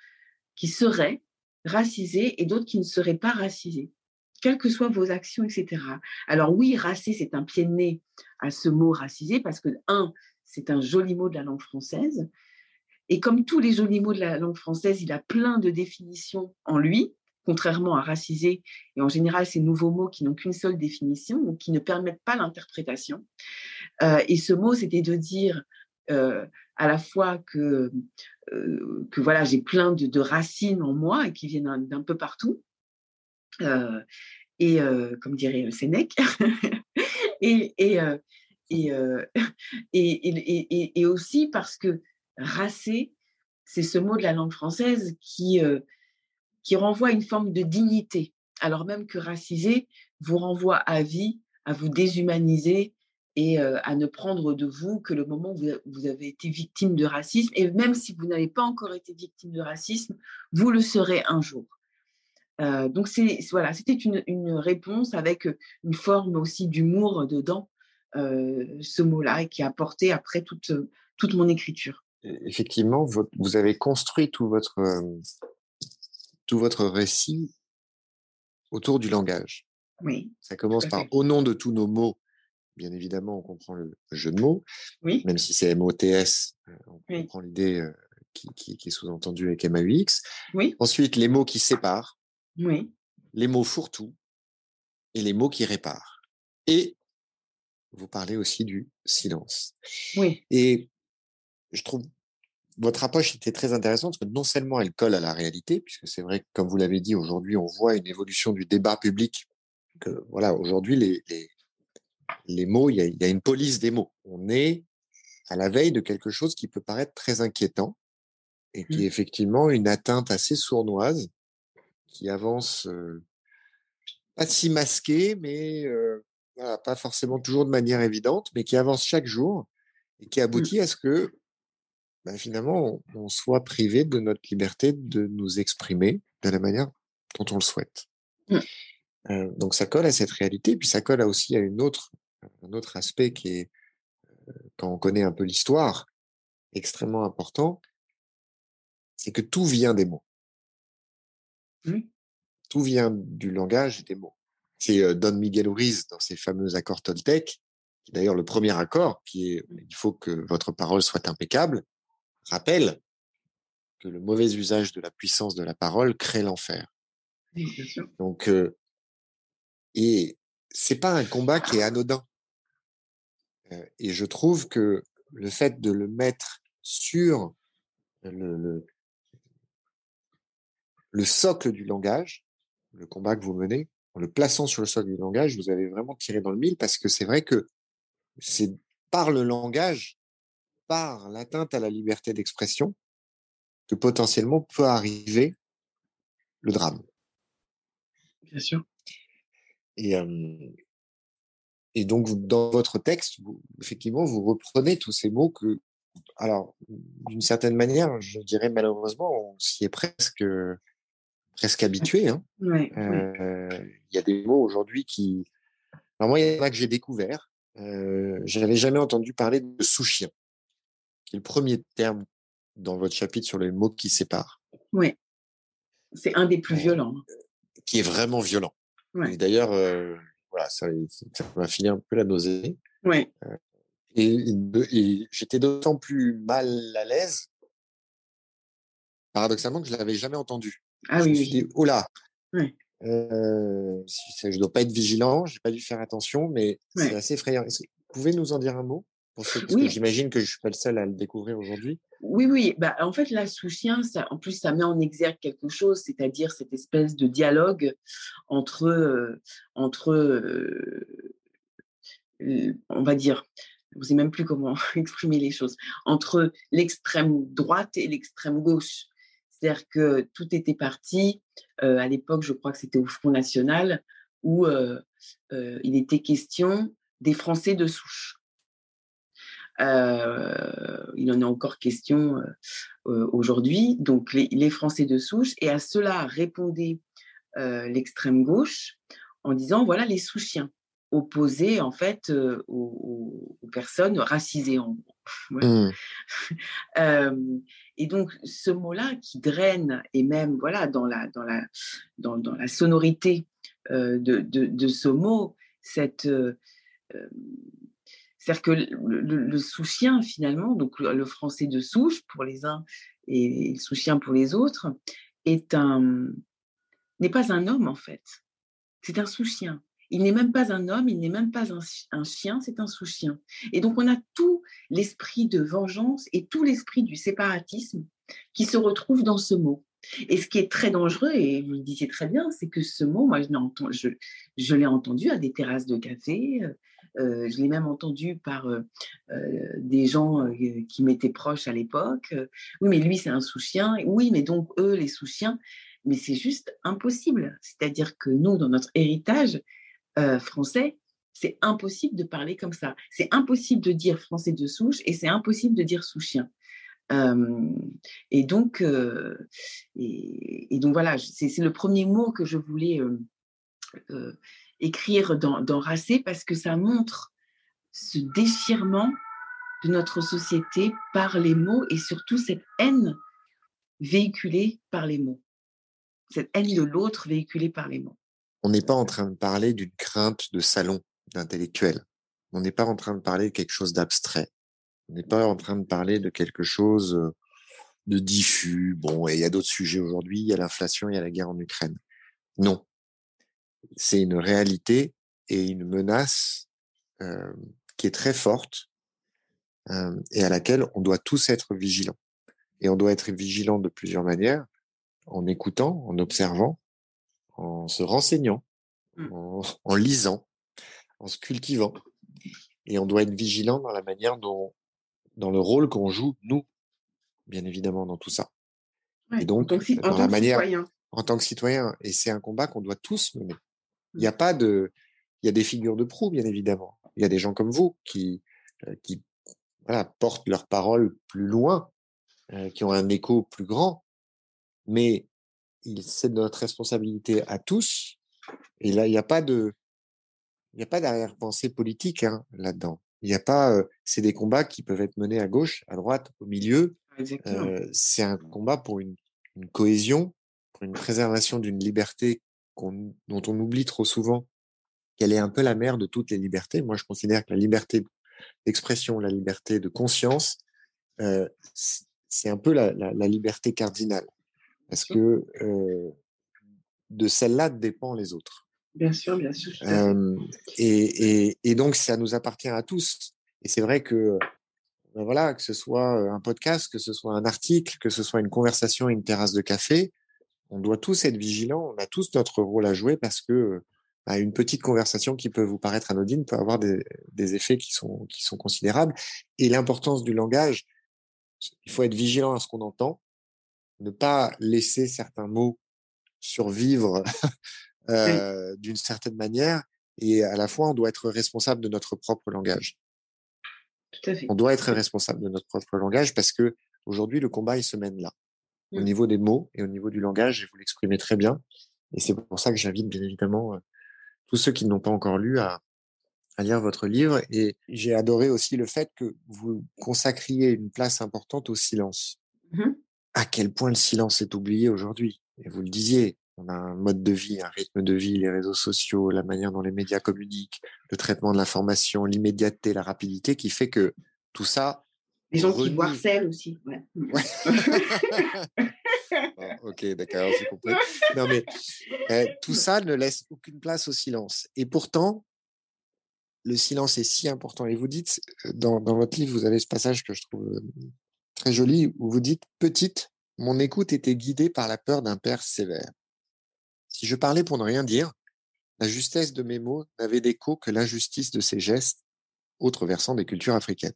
qui seraient racisées et d'autres qui ne seraient pas racisées, quelles que soient vos actions, etc. Alors oui, racé, c'est un pied de nez à ce mot racisé parce que, un, c'est un joli mot de la langue française. Et comme tous les jolis mots de la langue française, il a plein de définitions en lui contrairement à racisé, et en général ces nouveaux mots qui n'ont qu'une seule définition ou qui ne permettent pas l'interprétation. Euh, et ce mot, c'était de dire euh, à la fois que, euh, que voilà, j'ai plein de, racines en moi et qui viennent d'un peu partout, et comme dirait Sénèque, et, et, et, et, et, aussi parce que racé, c'est ce mot de la langue française qui, qui renvoie à une forme de dignité, alors même que racisé vous renvoie à vie, à vous déshumaniser et euh, à ne prendre de vous que le moment où vous avez été victime de racisme. Et même si vous n'avez pas encore été victime de racisme, vous le serez un jour. Euh, donc c'est voilà, c'était une, réponse avec une forme aussi d'humour dedans, euh, ce mot-là, et qui a porté après toute, toute mon écriture. Effectivement, vous avez construit tout votre, tout votre récit autour du langage. Oui. Ça commence par au nom de tous nos mots. Bien évidemment, on comprend le jeu de mots, oui. même si c'est MOTS, euh, on comprend l'idée euh, qui, qui, est sous-entendue avec MAUX. Oui. Ensuite, les mots qui séparent, oui. les mots fourre-tout et les mots qui réparent. Et vous parlez aussi du silence. Oui. Et je trouve votre approche était très intéressante parce que non seulement elle colle à la réalité, puisque c'est vrai que, comme vous l'avez dit, aujourd'hui, on voit une évolution du débat public. Que, voilà, aujourd'hui, les, les, les, mots, il y, a, il y, a, une police des mots. On est à la veille de quelque chose qui peut paraître très inquiétant et qui est mmh. effectivement une atteinte assez sournoise qui avance euh, pas si masquée, mais euh, voilà, pas forcément toujours de manière évidente, mais qui avance chaque jour et qui mmh. aboutit à ce que bah, finalement, on, soit privé de notre liberté de nous exprimer de la manière dont on le souhaite. Mmh. Euh, donc ça colle à cette réalité, puis ça colle aussi à une autre, un autre aspect qui est, euh, quand on connaît un peu l'histoire, extrêmement important, c'est que tout vient des mots. Mmh. Tout vient du langage des mots. C'est euh, Don Miguel Ruiz dans ses fameux accords Toltec, qui d'ailleurs le premier accord, qui est il faut que votre parole soit impeccable, rappelle que le mauvais usage de la puissance de la parole crée l'enfer. Donc, euh, et c'est pas un combat qui est anodin. Euh, et je trouve que le fait de le mettre sur le, le, le, socle du langage, le combat que vous menez, en le plaçant sur le socle du langage, vous avez vraiment tiré dans le mille parce que c'est vrai que c'est par le langage par l'atteinte à la liberté d'expression que potentiellement peut arriver le drame. Bien sûr. Et, et donc, dans votre texte, effectivement, vous reprenez tous ces mots que, alors, d'une certaine manière, je dirais malheureusement, on s'y est presque, presque habitué. Hein. Euh, il y a des mots aujourd'hui qui. Alors, moi, il y en a que j'ai découvert. Euh, je n'avais jamais entendu parler de sous-chien qui est le premier terme dans votre chapitre sur les mots qui séparent. Oui, c'est un des plus violents. Hein. Qui est vraiment violent. Ouais. d'ailleurs, euh, voilà, ça, m'a fini un peu la nausée. Oui. Euh, et, et j'étais d'autant plus mal à l'aise paradoxalement, que je l'avais jamais entendu. Ah je oui, me suis oui. dit, oh là, Ouais. euh, je dois pas être vigilant, j'ai pas dû faire attention, mais c'est Ouais. assez effrayant. Est-ce que vous pouvez nous en dire un mot? Pour ceux, parce que Oui. j'imagine que je suis pas le seul à le découvrir aujourd'hui. Oui, oui. Bah, en fait, la sous-chien, ça, en plus, ça met en exergue quelque chose, c'est-à-dire cette espèce de dialogue entre, euh, entre euh, on va dire, je ne sais même plus comment exprimer les choses, entre l'extrême droite et l'extrême gauche. C'est-à-dire que tout était parti, euh, à l'époque, je crois que c'était au Front National, où il était question des Français de souche. Euh, il en est encore question euh, euh, aujourd'hui. Donc, les, les, Français de souche, et à cela répondait l'extrême gauche en disant voilà les sous-chiens, opposés en fait aux, aux, personnes racisées en gros. Ouais. Mmh. et donc, ce mot-là qui draine, et même voilà, dans la, dans la, dans, dans la sonorité de, de, de, ce mot, cette. Euh, c'est-à-dire que le, le, le finalement, donc le, français de souche pour les uns et le sous-chien pour les autres, n'est pas un homme en fait. C'est un sous-chien. Il n'est même pas un homme, il n'est même pas un, chien, c'est un sous-chien. Et donc on a tout l'esprit de vengeance et tout l'esprit du séparatisme qui se retrouve dans ce mot. Et ce qui est très dangereux, et vous le disiez très bien, c'est que ce mot, moi je l'ai entendu, je, je l'ai entendu à des terrasses de café, euh, je l'ai même entendu par euh, euh, des gens qui m'étaient proches à l'époque. Oui, mais lui c'est un sous-chien. Oui, mais donc eux les sous-chiens. Mais c'est juste impossible. C'est-à-dire que nous, dans notre héritage euh, français, c'est impossible de parler comme ça. C'est impossible de dire français de souche et c'est impossible de dire sous-chien. Euh, et donc, euh, et, donc voilà, c'est le premier mot que je voulais euh, écrire dans, dans Racé parce que ça montre ce déchirement de notre société par les mots et surtout cette haine véhiculée par les mots. Cette haine de l'autre véhiculée par les mots. On n'est pas en train de parler d'une crainte de salon d'intellectuel. On n'est pas en train de parler de quelque chose d'abstrait. On n'est pas en train de parler de quelque chose de diffus. Bon, et il y a d'autres sujets aujourd'hui. Il y a l'inflation, il y a la guerre en Ukraine. Non. C'est une réalité et une menace euh, qui est très forte euh, et à laquelle on doit tous être vigilants. Et on doit être vigilant de plusieurs manières, en écoutant, en observant, en se renseignant, Mmh. en, en lisant, en se cultivant. Et on doit être vigilant dans la manière dont, dans le rôle qu'on joue, nous, bien évidemment, dans tout ça. Ouais, et donc, en tant que, dans en la tant manière, citoyen. en tant que citoyen, et c'est un combat qu'on doit tous mener. Il Mmh. n'y a pas de, il y a des figures de proue, bien évidemment. Il y a des gens comme vous qui, euh, qui, voilà, portent leurs paroles plus loin, euh, qui ont un écho plus grand. Mais c'est notre responsabilité à tous. Et là, il n'y a pas de, il n'y a pas d'arrière-pensée politique hein, là-dedans. Il n'y a pas, euh, c'est des combats qui peuvent être menés à gauche, à droite, au milieu. Euh, c'est un combat pour une, une, cohésion, pour une préservation d'une liberté dont on oublie trop souvent qu'elle est un peu la mère de toutes les libertés. Moi, je considère que la liberté d'expression, la liberté de conscience, euh, c'est un peu la, la, la, liberté cardinale, parce que euh, de celle-là dépend les autres. Bien sûr, bien sûr. Euh, et, et, et, donc, ça nous appartient à tous. Et c'est vrai que, ben voilà, que ce soit un podcast, que ce soit un article, que ce soit une conversation, une terrasse de café, on doit tous être vigilants. On a tous notre rôle à jouer parce que ben, une petite conversation qui peut vous paraître anodine peut avoir des, des effets qui sont, qui sont considérables. Et l'importance du langage, il faut être vigilant à ce qu'on entend, ne pas laisser certains mots survivre euh, d'une certaine manière et à la fois on doit être responsable de notre propre langage. Tout à fait. On doit être responsable de notre propre langage parce que aujourd'hui le combat il se mène là. Au niveau des mots et au niveau du langage et vous l'exprimez très bien et c'est pour ça que j'invite bien évidemment euh, tous ceux qui n'ont pas encore lu à, à lire votre livre et j'ai adoré aussi le fait que vous consacriez une place importante au silence. Mmh. À quel point le silence est oublié aujourd'hui et vous le disiez, on a un mode de vie, un rythme de vie, les réseaux sociaux, la manière dont les médias communiquent, le traitement de l'information, l'immédiateté, la rapidité, qui fait que tout ça. Les gens qui harcèlent aussi. Ouais. ouais. ok, d'accord, j'ai compris. Non, mais eh, tout ça ne laisse aucune place au silence. Et pourtant, le silence est si important. Et vous dites, dans, dans votre livre, vous avez ce passage que je trouve très joli, où vous dites, petite, mon écoute était guidée par la peur d'un père sévère. Si je parlais pour ne rien dire, la justesse de mes mots n'avait d'écho que l'injustice de ses gestes, autre versant des cultures africaines.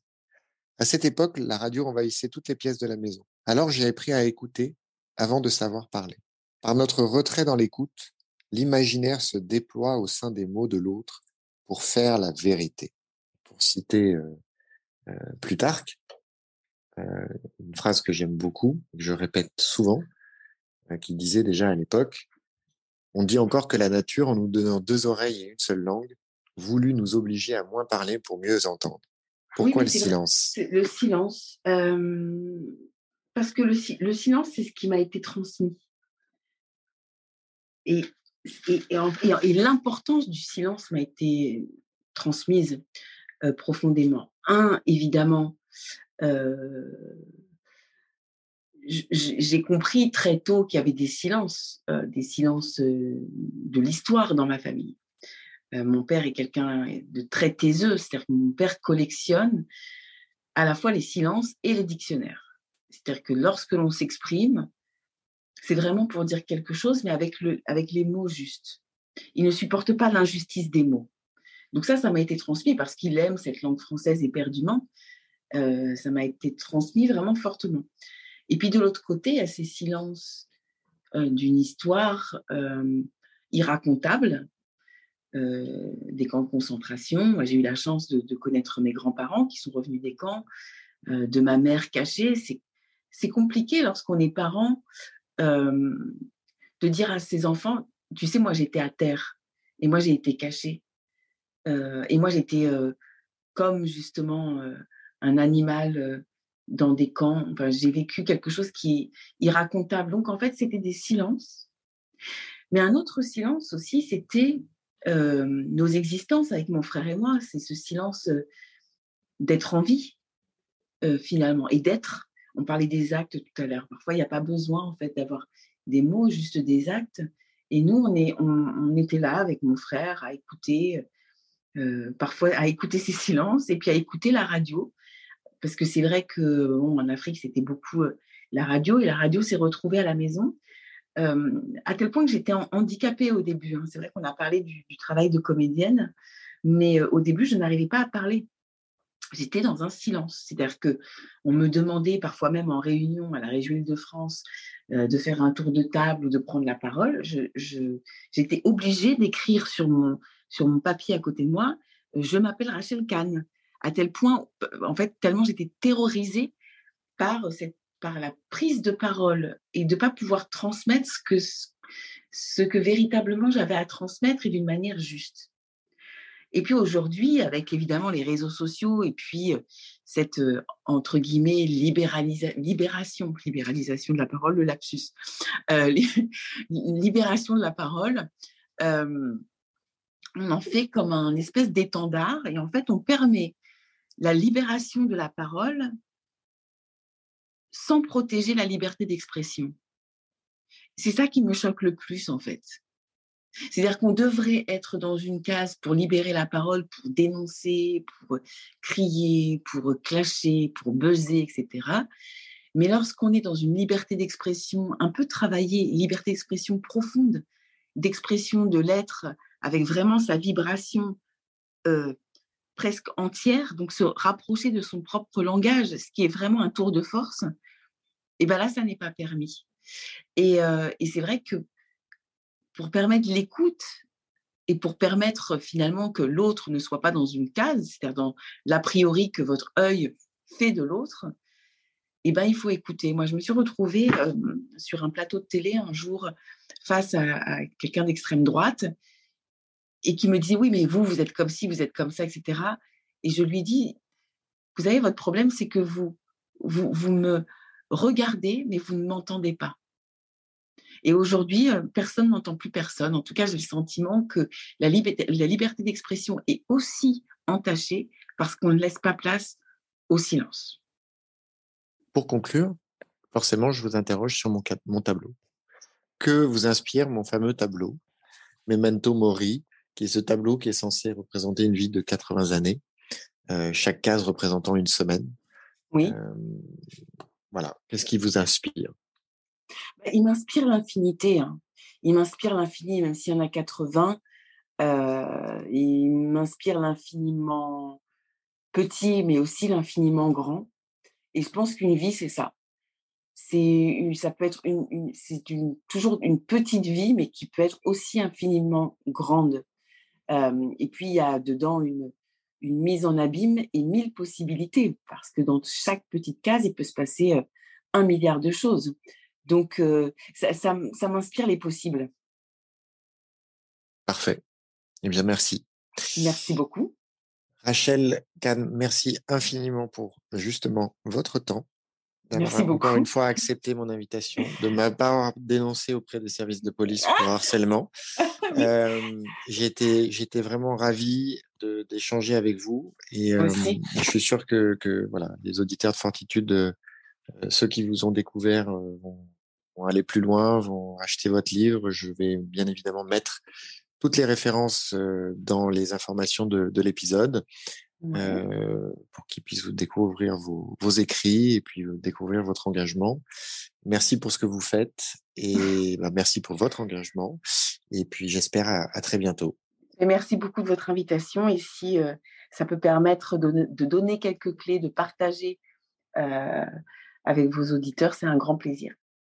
À cette époque, la radio envahissait toutes les pièces de la maison. Alors j'ai appris à écouter avant de savoir parler. Par notre retrait dans l'écoute, l'imaginaire se déploie au sein des mots de l'autre pour faire la vérité. Pour citer Plutarque, une phrase que j'aime beaucoup, que je répète souvent, qui disait déjà à l'époque, on dit encore que la nature, en nous donnant deux oreilles et une seule langue, voulut nous obliger à moins parler pour mieux entendre. Pourquoi le silence? Le silence. parce que le, le silence, c'est ce qui m'a été transmis. Et, et, et, l'importance du silence m'a été transmise euh, profondément. Un, évidemment, euh, j'ai compris très tôt qu'il y avait des silences, des silences de l'histoire dans ma famille. Mon père est quelqu'un de très taiseux, c'est-à-dire que mon père collectionne à la fois les silences et les dictionnaires. C'est-à-dire que lorsque l'on s'exprime, c'est vraiment pour dire quelque chose, mais avec, le, avec les mots justes. Il ne supporte pas l'injustice des mots. Donc ça, ça m'a été transmis parce qu'il aime cette langue française éperdument. Euh, ça m'a été transmis vraiment fortement. Et puis de l'autre côté, a ces silences euh, d'une histoire euh, irracontable, des camps de concentration. J'ai eu la chance de, connaître mes grands-parents qui sont revenus des camps, de ma mère cachée. C'est compliqué lorsqu'on est parent de dire à ses enfants, tu sais, moi j'étais à terre et moi j'ai été cachée. et moi j'étais comme justement un animal dans des camps. Enfin, j'ai vécu quelque chose qui est irracontable. Donc en fait, c'était des silences. Mais un autre silence aussi, c'était nos existences avec mon frère et moi. C'est ce silence d'être en vie, finalement, et d'être on parlait des actes tout à l'heure. Parfois, il n'y a pas besoin en fait d'avoir des mots, juste des actes. Et nous, on, était là avec mon frère à écouter, euh, parfois à écouter ces silences et puis à écouter la radio. Parce que c'est vrai que en Afrique, c'était beaucoup euh, la radio et la radio s'est retrouvée à la maison. À tel point que j'étais handicapée au début. Hein. C'est vrai qu'on a parlé du, travail de comédienne, mais au début, je n'arrivais pas à parler j'étais dans un silence. C'est-à-dire que on me demandait parfois même en réunion à la région Île-de-France de faire un tour de table ou de prendre la parole. J'étais obligée d'écrire sur mon, sur mon papier à côté de moi Je m'appelle Rachel Kahn. À tel point, en fait, tellement j'étais terrorisée par, cette, par la prise de parole et de ne pas pouvoir transmettre ce que, véritablement j'avais à transmettre et d'une manière juste. Et puis aujourd'hui, avec évidemment les réseaux sociaux et puis cette, entre guillemets, libération, libéralisation de la parole, le lapsus, euh, libération de la parole, on en fait comme un espèce d'étendard et en fait, on permet la libération de la parole sans protéger la liberté d'expression. C'est ça qui me choque le plus, en fait. C'est-à-dire qu'on devrait être dans une case pour libérer la parole, pour dénoncer, pour crier, pour clasher, pour buzzer, etc. Mais lorsqu'on est dans une liberté d'expression un peu travaillée, liberté d'expression profonde, d'expression de l'être avec vraiment sa vibration euh, presque entière, donc se rapprocher de son propre langage, ce qui est vraiment un tour de force, et bien là, ça n'est pas permis. Et, euh, et c'est vrai que pour permettre l'écoute et pour permettre finalement que l'autre ne soit pas dans une case, c'est-à-dire dans l'a priori que votre œil fait de l'autre, eh ben, il faut écouter. Moi, je me suis retrouvée sur un plateau de télé un jour face à, quelqu'un d'extrême droite et qui me disait, oui, mais vous, vous êtes comme ci, vous êtes comme ça, etc. Et je lui dis, vous savez, votre problème, c'est que vous, vous, vous me regardez, mais vous ne m'entendez pas. Et aujourd'hui, euh, personne n'entend plus personne. En tout cas, j'ai le sentiment que la, liberté, d'expression est aussi entachée parce qu'on ne laisse pas place au silence. Pour conclure, forcément, je vous interroge sur mon, mon tableau. Que vous inspire mon fameux tableau, Memento Mori, qui est ce tableau qui est censé représenter une vie de 80 années, euh, chaque case représentant une semaine. Oui. Euh, voilà. Qu'est-ce qui vous inspire? Bah, Il m'inspire l'infinité. Hein. Il m'inspire l'infini, même s'il y en a 80. Euh, il m'inspire l'infiniment petit, mais aussi l'infiniment grand. Et je pense qu'une vie, c'est ça. C'est, ça peut être une, c'est une, toujours une petite vie, mais qui peut être aussi infiniment grande. Et puis, il y a dedans une, une mise en abîme et mille possibilités, parce que dans chaque petite case, il peut se passer un milliard de choses. Donc, ça, ça, ça m'inspire les possibles. Parfait. Eh bien, merci. Merci beaucoup. Rachel Kahn, merci infiniment pour justement votre temps, d'avoir encore une fois accepté mon invitation, de m'avoir dénoncé auprès des services de police pour harcèlement. euh, j'étais, vraiment ravi d'échanger avec vous et euh, je suis sûr que, que, voilà, les auditeurs de Fortitude, euh, ceux qui vous ont découvert vont, vont, aller plus loin, vont acheter votre livre. Je vais bien évidemment mettre toutes les références dans les informations de, de l'épisode. Euh, pour qu'ils puissent vous découvrir vos, vos, écrits et puis découvrir votre engagement. Merci pour ce que vous faites et bah, merci pour votre engagement. Et puis j'espère à, à, très bientôt. Et merci beaucoup de votre invitation. Et si euh, ça peut permettre de, de, donner quelques clés, de partager euh, avec vos auditeurs, c'est un grand plaisir.